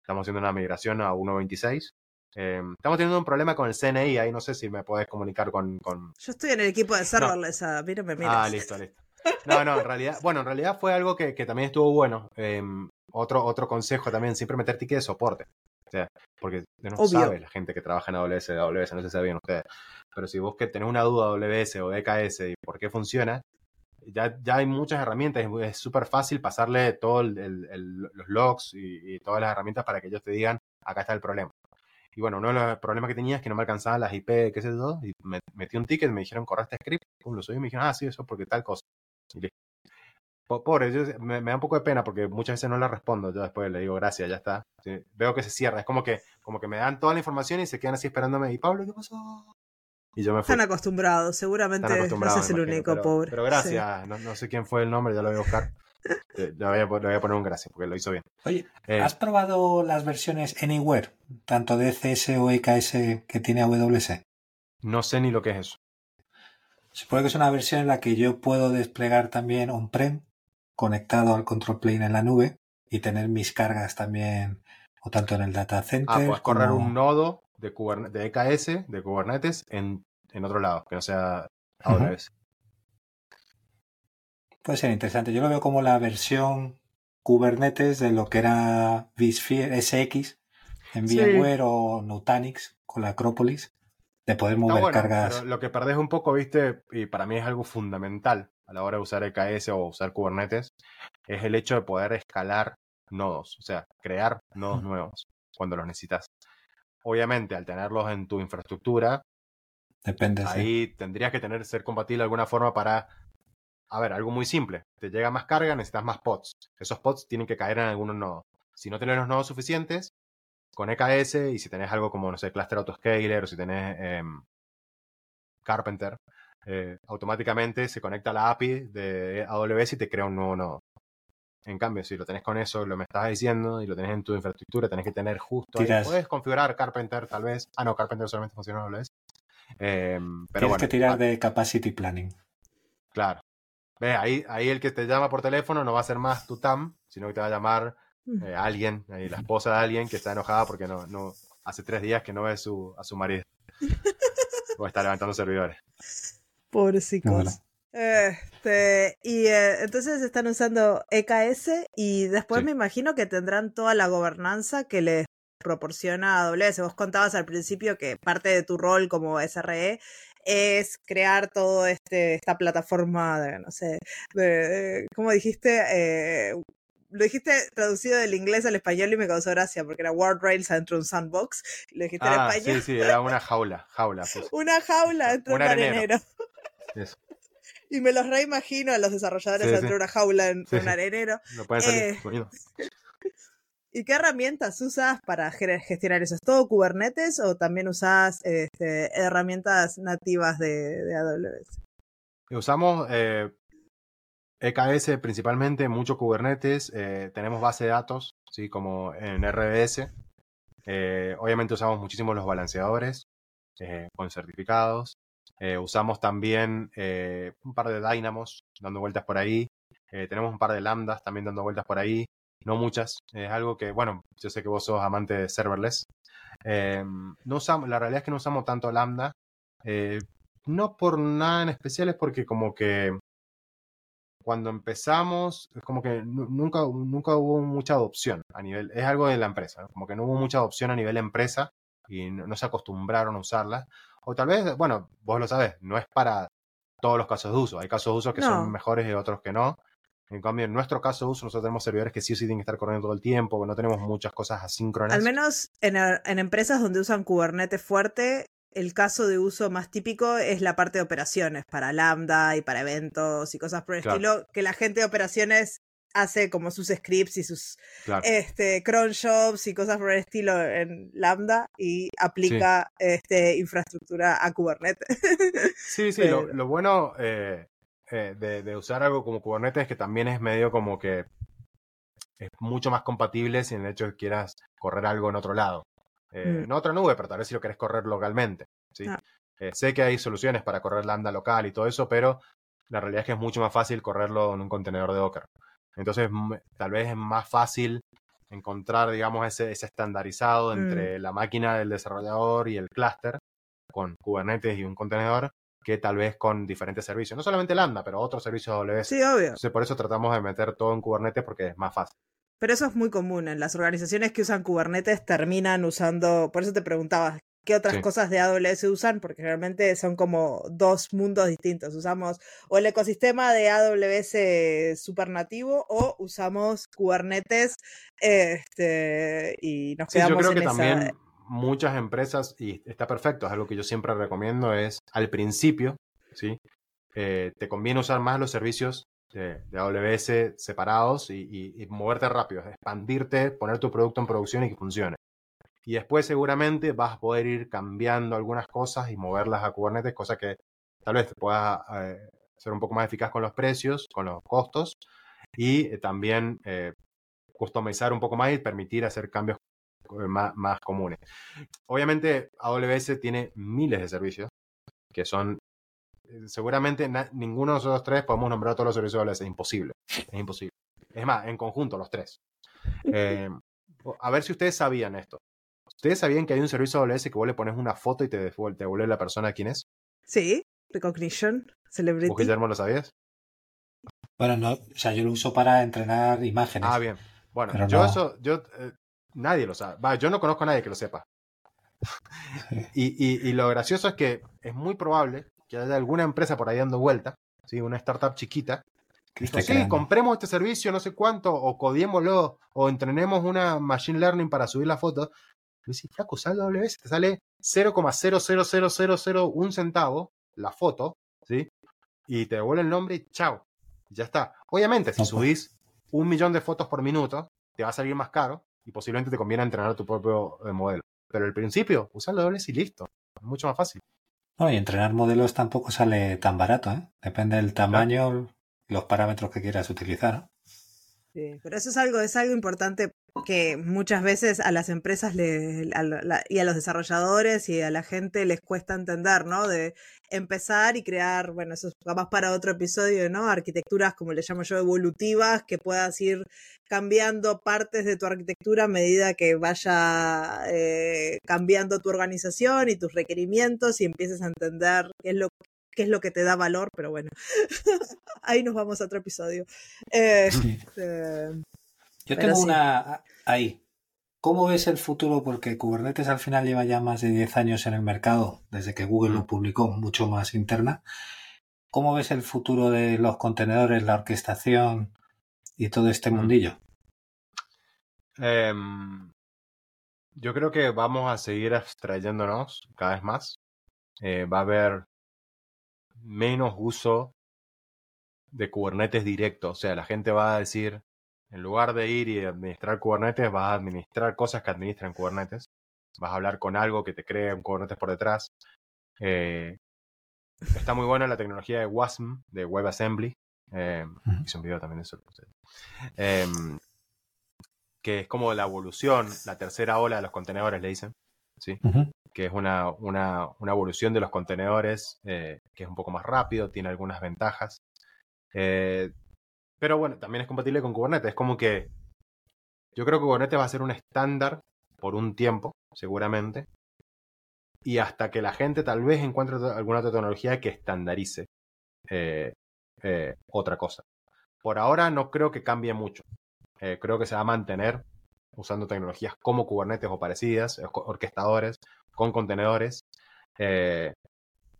Speaker 3: Estamos haciendo una migración a 1.26. Eh, estamos teniendo un problema con el CNI, ahí no sé si me podés comunicar con... con...
Speaker 1: Yo estoy en el equipo de serverless, a mí no me mires.
Speaker 3: Ah, listo, listo. No, no, en realidad, bueno, en realidad fue algo que, que también estuvo bueno. Eh, otro, otro consejo también, siempre meter ticket de soporte. O sea, porque no
Speaker 1: Obvio.
Speaker 3: sabe la gente que trabaja en AWS, AWS, no sé si sabían ustedes. Pero si vos que tenés una duda de AWS o EKS y por qué funciona, ya, ya hay muchas herramientas, es- es súper fácil pasarle todos los logs y, y todas las herramientas para que ellos te digan, acá está el problema. Y bueno, uno de los problemas que tenía es que no me alcanzaban las IP, qué sé yo, y me metí un ticket, me dijeron, corre este script, pum, lo subí y me dijeron, ah, sí, eso es porque tal cosa. Y. Po- Pobre, yo- me, me da un poco de pena porque muchas veces no le respondo, yo después le digo gracias, ya está. Sí, veo que se cierra, es como que, como que me dan toda la información y se quedan así esperándome, y Pablo, ¿qué pasó? Y yo me fui.
Speaker 1: Están acostumbrados, seguramente
Speaker 3: Están
Speaker 1: no seas el
Speaker 3: imagino,
Speaker 1: único,
Speaker 3: pero,
Speaker 1: pobre.
Speaker 3: Pero gracias, no, no sé quién fue el nombre, ya lo voy a buscar. Eh, Le voy a, le voy a poner un gracias porque lo hizo bien.
Speaker 2: Oye,
Speaker 3: Eh,
Speaker 2: ¿has probado las versiones Anywhere, tanto de CS o EKS que tiene AWS?
Speaker 3: no sé ni lo que es eso.
Speaker 2: Supongo que es una versión en la que yo puedo desplegar también on-prem, conectado al control plane en la nube, y tener mis cargas también, o tanto en el data center.
Speaker 3: Ah, puedes correr
Speaker 2: como-
Speaker 3: un nodo de, de EKS, de Kubernetes, en, en otro lado, que no sea. AWS.
Speaker 2: Puede ser interesante. Yo lo veo como la versión Kubernetes de lo que era vSphere SX en
Speaker 1: Sí.
Speaker 2: VMware o Nutanix con la Acropolis, de poder
Speaker 3: Está
Speaker 2: mover
Speaker 3: bueno,
Speaker 2: cargas.
Speaker 3: pero lo que perdés un poco, viste, y para mí es algo fundamental a la hora de usar EKS o usar Kubernetes, es el hecho de poder escalar nodos, o sea, crear nodos nuevos cuando los necesitas. Obviamente, al tenerlos en tu infraestructura,
Speaker 2: Depende. sí.
Speaker 3: ahí tendrías que tener ser compatible de alguna forma para, a ver, algo muy simple. Te llega más carga, necesitas más pods. Esos pods tienen que caer en algunos nodos. Si no tenés los nodos suficientes, con EKS y si tenés algo como, no sé, Cluster Autoscaler o si tenés em, Carpenter, eh, automáticamente se conecta a la API de AWS y te crea un nuevo nodo. En cambio, si lo tenés con eso, lo me estás diciendo, y lo tenés en tu infraestructura, tenés que tener justo ahí. Puedes configurar Carpenter, tal vez. Ah, no, Carpenter solamente funciona en AWS. Em, pero
Speaker 2: Tienes
Speaker 3: bueno,
Speaker 2: que tirar de capacity planning.
Speaker 3: Claro. Ve, ahí, ahí el que te llama por teléfono no va a ser más tu TAM, sino que te va a llamar eh, alguien, ahí, la esposa de alguien que está enojada porque no, no hace tres días que no ve su, a su marido. o está levantando servidores.
Speaker 1: Pobrecicos. Este, y eh, entonces están usando EKS y después
Speaker 3: Sí.
Speaker 1: me imagino que tendrán toda la gobernanza que les proporciona AWS. Vos contabas al principio que parte de tu rol como SRE es crear todo este esta plataforma de no sé de, de- ¿cómo dijiste? Eh, lo dijiste traducido del inglés al español y me causó gracia porque era World Rails dentro de un sandbox. Lo dijiste en
Speaker 3: Ah,
Speaker 1: español.
Speaker 3: sí, sí, era una jaula, jaula.
Speaker 1: Una jaula dentro de un
Speaker 3: arenero. Eso.
Speaker 1: Y me los reimagino a los desarrolladores
Speaker 3: Sí,
Speaker 1: dentro
Speaker 3: sí.
Speaker 1: de una jaula en
Speaker 3: Sí,
Speaker 1: un arenero.
Speaker 3: No pueden salir.
Speaker 1: Eh. ¿Y qué herramientas usas para ge- gestionar eso? ¿Es todo Kubernetes o también usas este, herramientas nativas de, AWS?
Speaker 3: Usamos eh, EKS principalmente, mucho Kubernetes, eh, tenemos base de datos, ¿sí? como en RBS. Eh, obviamente usamos muchísimo los balanceadores eh, con certificados. Usamos también un par de Dynamos dando vueltas por ahí. Tenemos un par de Lambdas también dando vueltas por ahí. No muchas. Es algo que, bueno, yo sé que vos sos amante de serverless. Eh, no usamos, la realidad es que no usamos tanto Lambda. Eh, no por nada en especial, es porque como que cuando empezamos, es como que nu- nunca, nunca hubo mucha adopción a nivel, es algo de la empresa, ¿no? como que no hubo mucha adopción a nivel empresa y no, no se acostumbraron a usarla. O tal vez, bueno, vos lo sabés, no es para todos los casos de uso. Hay casos de uso que
Speaker 1: No.
Speaker 3: son mejores y otros que no. En cambio, en nuestro caso de uso, nosotros tenemos servidores que sí o sí tienen que estar corriendo todo el tiempo, que no tenemos muchas cosas asíncronas.
Speaker 1: Al menos en, en empresas donde usan Kubernetes fuerte, el caso de uso más típico es la parte de operaciones para Lambda y para eventos y cosas por el estilo, que la gente de operaciones hace como sus scripts y sus este, cron jobs y cosas por el estilo en Lambda y aplica este, infraestructura a Kubernetes.
Speaker 3: Sí, sí, lo, bueno eh, eh, de, usar algo como Kubernetes es que también es medio como que es mucho más compatible si en el hecho de que quieras correr algo en otro lado. Eh, mm. No otra nube, pero tal vez si lo querés correr localmente. ¿sí? Ah. sé que hay soluciones para correr Lambda local y todo eso, pero la realidad es que es mucho más fácil correrlo en un contenedor de Docker. Entonces, tal vez es más fácil encontrar, digamos, ese, estandarizado mm. entre la máquina del desarrollador y el clúster con Kubernetes y un contenedor que tal vez con diferentes servicios. No solamente Lambda, pero otros servicios AWS.
Speaker 1: Sí, obvio.
Speaker 3: Entonces, por eso tratamos de meter todo en Kubernetes porque es más fácil.
Speaker 1: Pero eso es muy común. En las organizaciones que usan Kubernetes terminan usando. Por eso te preguntaba, qué otras cosas de AWS usan, porque realmente son como dos mundos distintos. Usamos o el ecosistema de AWS super nativo o usamos Kubernetes este, y nos quedamos
Speaker 3: sí, yo creo que también muchas empresas, y está perfecto, es algo que yo siempre recomiendo, es al principio, ¿sí? Eh, te conviene usar más los servicios de, AWS separados y moverte rápido, expandirte, poner tu producto en producción y que funcione. Y después seguramente vas a poder ir cambiando algunas cosas y moverlas a Kubernetes, cosa que tal vez te pueda eh, ser un poco más eficaz con los precios, con los costos y también eh, customizar un poco más y permitir hacer cambios más, comunes. Obviamente AWS tiene miles de servicios que son seguramente ninguno de nosotros tres podemos nombrar todos los servicios de AWS, es imposible, es imposible. Es más, en conjunto los tres. a ver si ustedes sabían esto. ¿Ustedes sabían que hay un servicio AWS que vos le pones una foto y te devuelve, la persona quién es?
Speaker 1: Sí, Recognition, Celebrity.
Speaker 3: ¿Vos, Guillermo, lo sabías?
Speaker 2: Bueno, no, o sea, yo lo uso para entrenar imágenes.
Speaker 3: Ah, bien. Bueno, yo eso, yo, eh, nadie lo sabe. Va, yo no conozco a nadie que lo sepa. y, lo gracioso es que es muy probable que haya alguna empresa por ahí dando vuelta, ¿sí? una startup chiquita, que dijo, sí, compremos este servicio, no sé cuánto, o codiémoslo, o entrenemos una machine learning para subir la foto. Yo decía, flaco, sale AWS, te sale 0,00001 centavo la foto, ¿sí? Y te devuelve el nombre y chao. Ya está. Obviamente, si subís un millón de fotos por minuto, te va a salir más caro y posiblemente te conviene entrenar tu propio eh, modelo. Pero al principio, usa AWS y listo. Es mucho más fácil.
Speaker 2: No, y entrenar modelos tampoco sale tan barato, ¿eh? Depende del tamaño, los parámetros que quieras utilizar.
Speaker 1: Sí, pero eso es algo, es algo importante que muchas veces a las empresas le, y a los desarrolladores y a la gente les cuesta entender, ¿no? De empezar y crear, bueno, eso es capaz para otro episodio, ¿no? Arquitecturas, como le llamo yo, evolutivas, que puedas ir cambiando partes de tu arquitectura a medida que vaya eh, cambiando tu organización y tus requerimientos y empieces a entender qué es lo qué es lo que te da valor, pero bueno, ahí nos vamos a otro episodio. Este,
Speaker 2: Yo tengo una ahí. ¿Cómo ves el futuro? Porque Kubernetes al final lleva ya más de 10 años en el mercado, desde que Google lo mm. publicó, mucho más interna. ¿Cómo ves el futuro de los contenedores, la orquestación y todo este mm. mundillo?
Speaker 3: Em, yo creo que vamos a seguir abstrayéndonos cada vez más. Eh, va a haber menos uso de Kubernetes directo. O sea, la gente va a decir, en lugar de ir y administrar Kubernetes, vas a administrar cosas que administran Kubernetes. Vas a hablar con algo que te cree un Kubernetes por detrás. Eh, está muy buena la tecnología de WASM, de WebAssembly. Eh, hice un video también de eso. Eh, que es como la evolución, la tercera ola de los contenedores, le dicen. ¿sí? que es una, una, una, evolución de los contenedores, eh, que es un poco más rápido, tiene algunas ventajas. Eh, pero bueno, también es compatible con Kubernetes. Es como que yo creo que Kubernetes va a ser un estándar por un tiempo, seguramente. Y hasta que la gente tal vez encuentre alguna tecnología que estandarice eh, otra cosa. Por ahora no creo que cambie mucho. creo que se va a mantener usando tecnologías como Kubernetes o parecidas, orquestadores, con contenedores. Eh,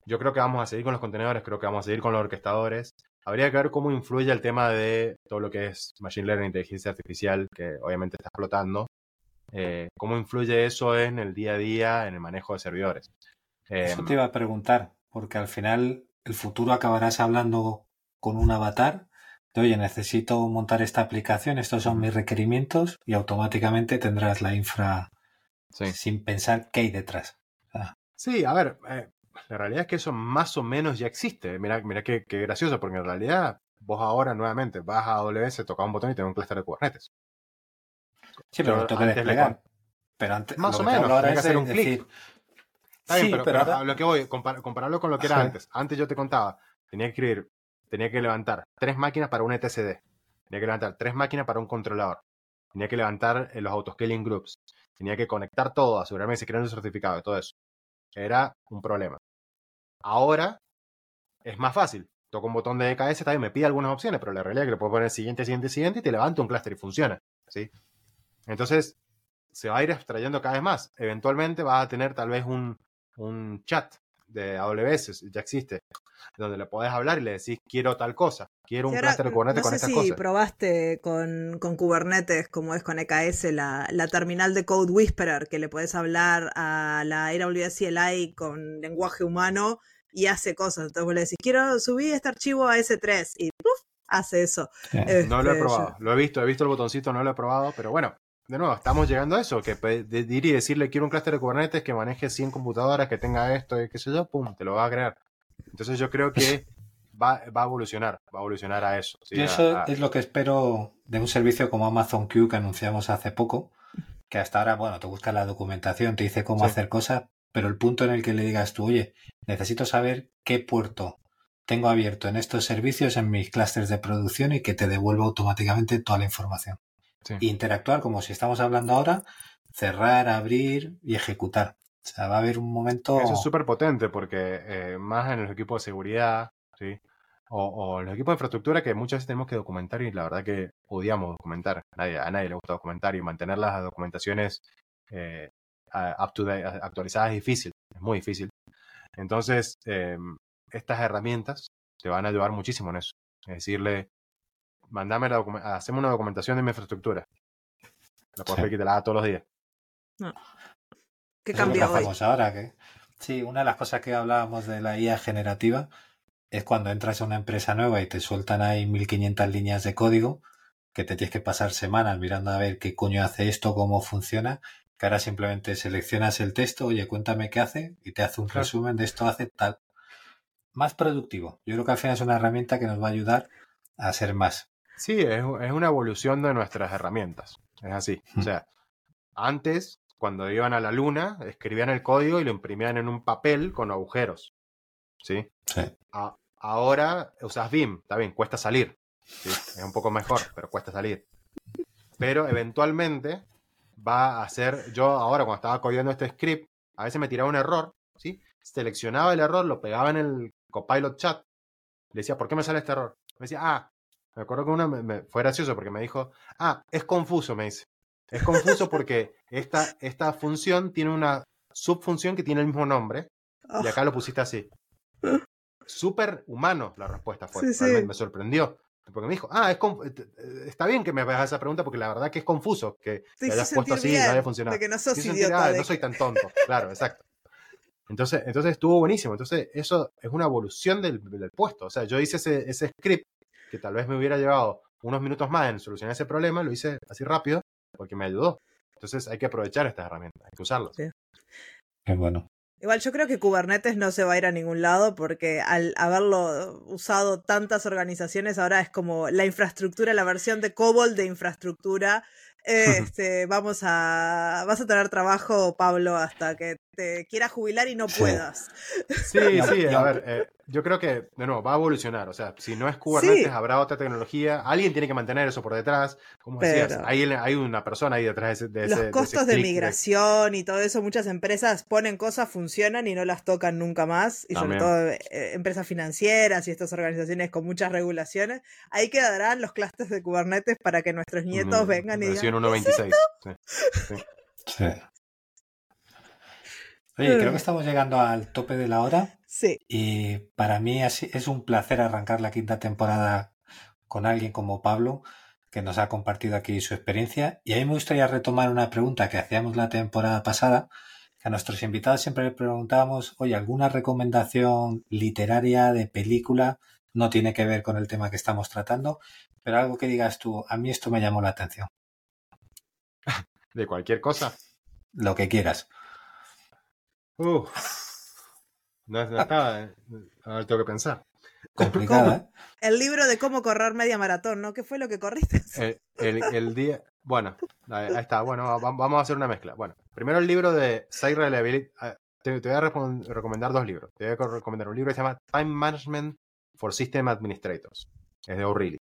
Speaker 3: yo creo que vamos a seguir con los contenedores, creo que vamos a seguir con los orquestadores. Habría que ver cómo influye el tema de todo lo que es Machine Learning, inteligencia artificial, que obviamente está explotando. Eh, cómo influye eso en el día a día, en el manejo de servidores.
Speaker 2: Eso te iba a preguntar, porque al final el futuro acabarás hablando con un avatar de, oye, necesito montar esta aplicación, estos son mis requerimientos y automáticamente tendrás la infra sin pensar qué hay detrás.
Speaker 3: Sí, a ver, eh, la realidad es que eso más o menos ya existe. Mira, mira qué, gracioso, porque en realidad vos ahora nuevamente vas a AWS, tocas un botón y tenés un clúster de Kubernetes.
Speaker 2: Sí, pero, pero antes desplegar. Pero antes,
Speaker 3: más o menos, ahora que hacer un clic. Está bien, pero, a lo que voy, compararlo con lo que era antes. Antes yo te contaba, tenía que escribir, tenía que levantar tres máquinas para un etcd, tenía que levantar tres máquinas para un controlador, tenía que levantar eh, los autoscaling groups, tenía que conectar todo, asegurarme que se crean un certificado y todo eso. Era un problema. Ahora es más fácil. Toco un botón de EKS, también me pide algunas opciones, pero la realidad es que le puedo poner siguiente, siguiente, siguiente y te levanto un clúster y funciona. ¿sí? Entonces, se va a ir extrayendo cada vez más. Eventualmente vas a tener tal vez un, un chat de AWS, ya existe, donde le podés hablar y le decís quiero tal cosa, quiero un clúster de Kubernetes con sé estas si
Speaker 1: probaste con, con, Kubernetes, como es con EKS, la, la, terminal de Code Whisperer, que le podés hablar a la AWS CLI con lenguaje humano y hace cosas. Entonces vos le decís quiero subir este archivo a S3 y hace eso.
Speaker 3: no lo he este, probado, lo he visto, he visto el botoncito, no lo he probado, pero bueno, de nuevo, estamos llegando a eso, que diría decirle quiero un clúster de Kubernetes que maneje 100 computadoras, que tenga esto y qué sé yo, pum, te lo va a crear. Entonces yo creo que va, va a evolucionar, va a evolucionar a eso.
Speaker 2: Y eso es lo que espero de un servicio como Amazon Q que anunciamos hace poco, que hasta ahora, bueno, te busca la documentación, te dice cómo hacer cosas, pero el punto en el que le digas tú, oye, necesito saber qué puerto tengo abierto en estos servicios en mis clústeres de producción y que te devuelva automáticamente toda la información interactuar como si estamos hablando ahora, cerrar, abrir y ejecutar. O sea, va a haber un momento.
Speaker 3: Eso es súper potente porque eh, más en los equipos de seguridad, ¿sí? O, en los equipos de infraestructura que muchas veces tenemos que documentar y la verdad que odiamos documentar. A nadie, a nadie le gusta documentar y mantener las documentaciones eh, actualizadas es difícil, es muy difícil. Entonces, em, estas herramientas te van a ayudar muchísimo en eso. Es decirle, mandame la hacemos una documentación de mi infraestructura. La puedo sí. que te la haga todos los días.
Speaker 1: No. ¿Qué cambia hoy?
Speaker 2: ahora? Sí, una de las cosas que hablábamos de la IA generativa es cuando entras a una empresa nueva y te sueltan ahí 1500 líneas de código que te tienes que pasar semanas mirando a ver qué coño hace esto, cómo funciona, que ahora simplemente seleccionas el texto, oye, cuéntame qué hace y te hace un resumen de esto hace tal. Más productivo. Yo creo que al final es una herramienta que nos va a ayudar a ser más.
Speaker 3: Sí, es, una evolución de nuestras herramientas. Es así. O sea, antes, cuando iban a la luna, escribían el código y lo imprimían en un papel con agujeros. ¿Sí?
Speaker 2: Sí.
Speaker 3: ahora usas BIM, está bien, cuesta salir. Es un poco mejor, pero cuesta salir. Pero eventualmente va a ser, yo ahora cuando estaba codiando este script, a veces me tiraba un error, ¿sí? Seleccionaba el error, lo pegaba en el copilot chat, le decía, ¿por qué me sale este error? Me decía, ah, me acuerdo que una me, fue gracioso porque me dijo, ah, es confuso, me dice. Es confuso porque esta, esta función tiene una subfunción que tiene el mismo nombre y acá lo pusiste así. Súper humano la respuesta fue. Me sorprendió. Porque me dijo, ah, es eh, está bien que me hagas esa pregunta porque la verdad que es confuso que, hayas puesto así y no haya funcionado.
Speaker 1: Que no sos idiota. Ah,
Speaker 3: no soy tan tonto. claro, exacto. Entonces, entonces estuvo buenísimo. Entonces, eso es una evolución del, del puesto. O sea, yo hice ese, ese script que tal vez me hubiera llevado unos minutos más en solucionar ese problema, lo hice así rápido porque me ayudó. Entonces hay que aprovechar estas herramientas, hay que usarlas. Sí.
Speaker 2: Qué bueno.
Speaker 1: Igual yo creo que Kubernetes no se va a ir a ningún lado porque al haberlo usado tantas organizaciones ahora es como la infraestructura, la versión de COBOL de infraestructura. Este, vamos a, vas a tener trabajo, Pablo, hasta que te quieras jubilar y no puedas.
Speaker 3: Sí, sí, a ver, eh, yo creo que, de nuevo, va a evolucionar. O sea, si no es Kubernetes, habrá otra tecnología. Alguien tiene que mantener eso por detrás. Como decías, hay, hay, una persona ahí detrás de ese.
Speaker 1: los costos de, migración y todo eso, muchas empresas ponen cosas, funcionan y no las tocan nunca más. Y sobre todo eh, empresas financieras y estas organizaciones con muchas regulaciones. Ahí quedarán los clústeres de Kubernetes para que nuestros nietos vengan y digan. 1.26. Sí. sí.
Speaker 2: Oye, creo que estamos llegando al tope de la hora.
Speaker 1: Sí.
Speaker 2: Y para mí es, un placer arrancar la quinta temporada con alguien como Pablo, que nos ha compartido aquí su experiencia. Y a mí me gustaría retomar una pregunta que hacíamos la temporada pasada, a nuestros invitados siempre les preguntábamos, oye, ¿alguna recomendación literaria de película? No tiene que ver con el tema que estamos tratando, pero algo que digas tú, a mí esto me llamó la atención.
Speaker 3: De cualquier cosa.
Speaker 2: Lo que quieras.
Speaker 3: Uf. No, no estaba. eh, Ahora tengo que pensar.
Speaker 2: Complicada, ¿eh?
Speaker 1: El libro de cómo correr media maratón, ¿no? ¿Qué fue lo que corriste?
Speaker 3: El, el- el día. Bueno, ahí está. Bueno, va- vamos a hacer una mezcla. Bueno, primero el libro de Site Reliability. ah, Te, te voy a recom- recomendar dos libros. Te voy a recomendar un libro que se llama Time Management for System Administrators. Es de O'Reilly.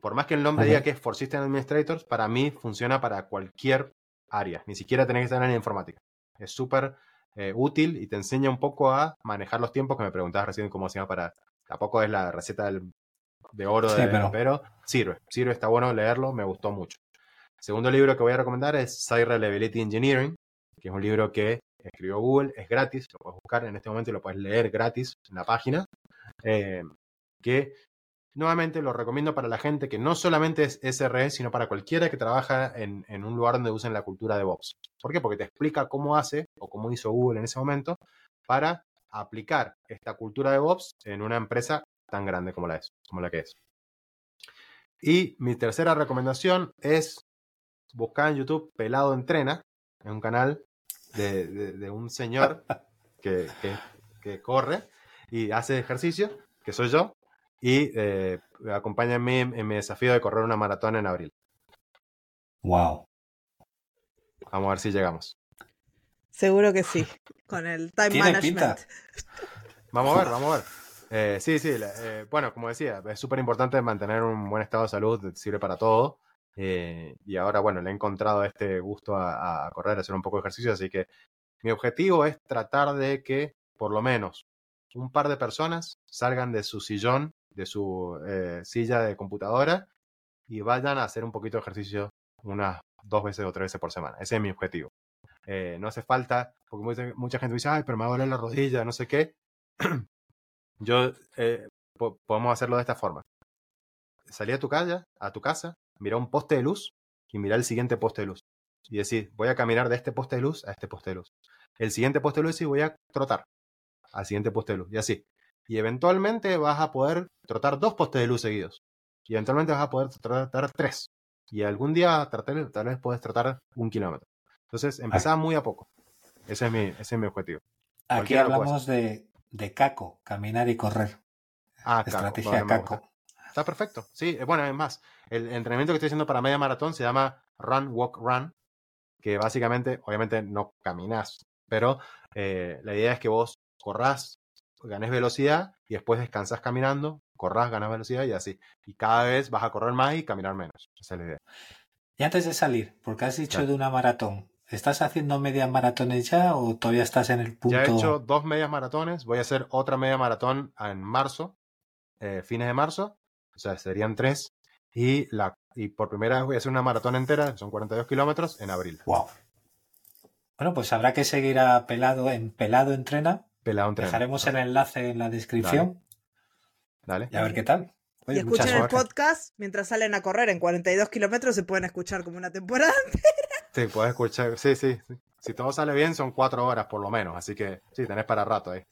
Speaker 3: Por más que el nombre diga que es for System Administrators, para mí funciona para cualquier área. Ni siquiera tenés que estar en la informática. Es súper eh, útil y te enseña un poco a manejar los tiempos que me preguntabas recién cómo se llama para... Tampoco es la receta del- de oro,
Speaker 2: Sí,
Speaker 3: de-
Speaker 2: pero-
Speaker 3: pero sirve. Sirve, está bueno leerlo, me gustó mucho. Segundo libro que voy a recomendar es Site Reliability Engineering, que es un libro que escribió Google, es gratis, lo puedes buscar en este momento y lo puedes leer gratis en la página. eh, que nuevamente lo recomiendo para la gente que no solamente es SRE, sino para cualquiera que trabaja en, en un lugar donde usen la cultura de DevOps. ¿Por qué? Porque te explica cómo hace o cómo hizo Google en ese momento para aplicar esta cultura de DevOps en una empresa tan grande como la, es, como la que es. Y mi tercera recomendación es buscar en YouTube Pelado Entrena, es un canal de, de- de un señor que, que- que corre y hace ejercicio, que soy yo, y eh, acompáñenme en, en mi desafío de correr una maratón en abril.
Speaker 2: Wow.
Speaker 3: Vamos a ver si llegamos.
Speaker 1: Seguro que sí. Con el time
Speaker 2: Tiene
Speaker 1: management.
Speaker 2: pinta.
Speaker 3: Vamos a ver, vamos a ver. Eh, sí, sí, eh, bueno, como decía, es súper importante mantener un buen estado de salud, sirve para todo. eh, y ahora, bueno, le he encontrado este gusto a, a correr, a hacer un poco de ejercicio, así que mi objetivo es tratar de que por lo menos un par de personas salgan de su sillón, de su eh, silla de computadora y vayan a hacer un poquito de ejercicio unas dos veces o tres veces por semana. Ese es mi objetivo. Eh, no hace falta, porque mucha, mucha gente dice, ay, pero me doler la rodilla, no sé qué. Yo eh, po- podemos hacerlo de esta forma. Salí a tu casa, a tu casa, mira un poste de luz y mira el siguiente poste de luz. Y decir, voy a caminar de este poste de luz a este poste de luz. El siguiente poste de luz y voy a trotar al siguiente poste de luz. Y así. Y eventualmente vas a poder trotar dos postes de luz seguidos. Y eventualmente vas a poder trotar tres. Y algún día tratar- tal vez puedes tratar un kilómetro. Entonces, empezá muy a poco. Ese es mi, ese es mi objetivo.
Speaker 2: Aquí
Speaker 3: Cualquiera
Speaker 2: hablamos de, de caco, caminar y correr.
Speaker 3: Ah, Caco.
Speaker 2: Estrategia
Speaker 3: Bueno, gusta.
Speaker 2: caco.
Speaker 3: Está perfecto. Sí, eh, bueno, es más, el entrenamiento que estoy haciendo para media maratón se llama Run, Walk, Run, que básicamente, obviamente no caminas, pero eh, la idea es que vos corrás, ganes velocidad y después descansas caminando, corrás, ganas velocidad y así. Y cada vez vas a correr más y caminar menos. Esa es la idea.
Speaker 2: Y antes de salir, porque has dicho
Speaker 3: Claro.
Speaker 2: de una maratón, ¿estás haciendo medias maratones ya o todavía estás en el punto?
Speaker 3: Ya he hecho dos medias maratones, voy a hacer otra media maratón en marzo, eh, fines de marzo, o sea, serían tres. Y, la, y por primera vez voy a hacer una maratón entera, son 42 kilómetros, en abril.
Speaker 2: Wow. Bueno, pues habrá que seguir a Pelado en Pelado Entrena.
Speaker 3: Pelado.
Speaker 2: Dejaremos el enlace en la descripción
Speaker 3: Dale.
Speaker 2: y a ver qué tal.
Speaker 1: Y
Speaker 2: Oye,
Speaker 1: escuchen el podcast mientras salen a correr en 42 kilómetros, se pueden escuchar como una temporada.
Speaker 3: Sí, puedes escuchar. Sí, sí, sí. Si todo sale bien, son cuatro horas por lo menos. Así que sí, tenés para rato ahí.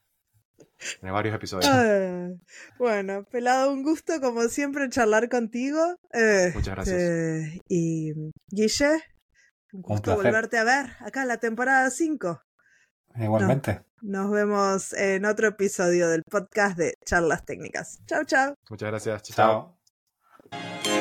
Speaker 3: Tenés varios episodios.
Speaker 1: Ah, bueno, pelado, un gusto como siempre charlar contigo. Eh,
Speaker 3: Muchas gracias.
Speaker 1: eh, y Guille, un gusto volverte a ver acá en la temporada 5.
Speaker 2: Igualmente.
Speaker 1: Nos vemos en otro episodio del podcast de Charlas Técnicas. Chau, chau.
Speaker 3: Muchas gracias. Chao.
Speaker 2: Chao.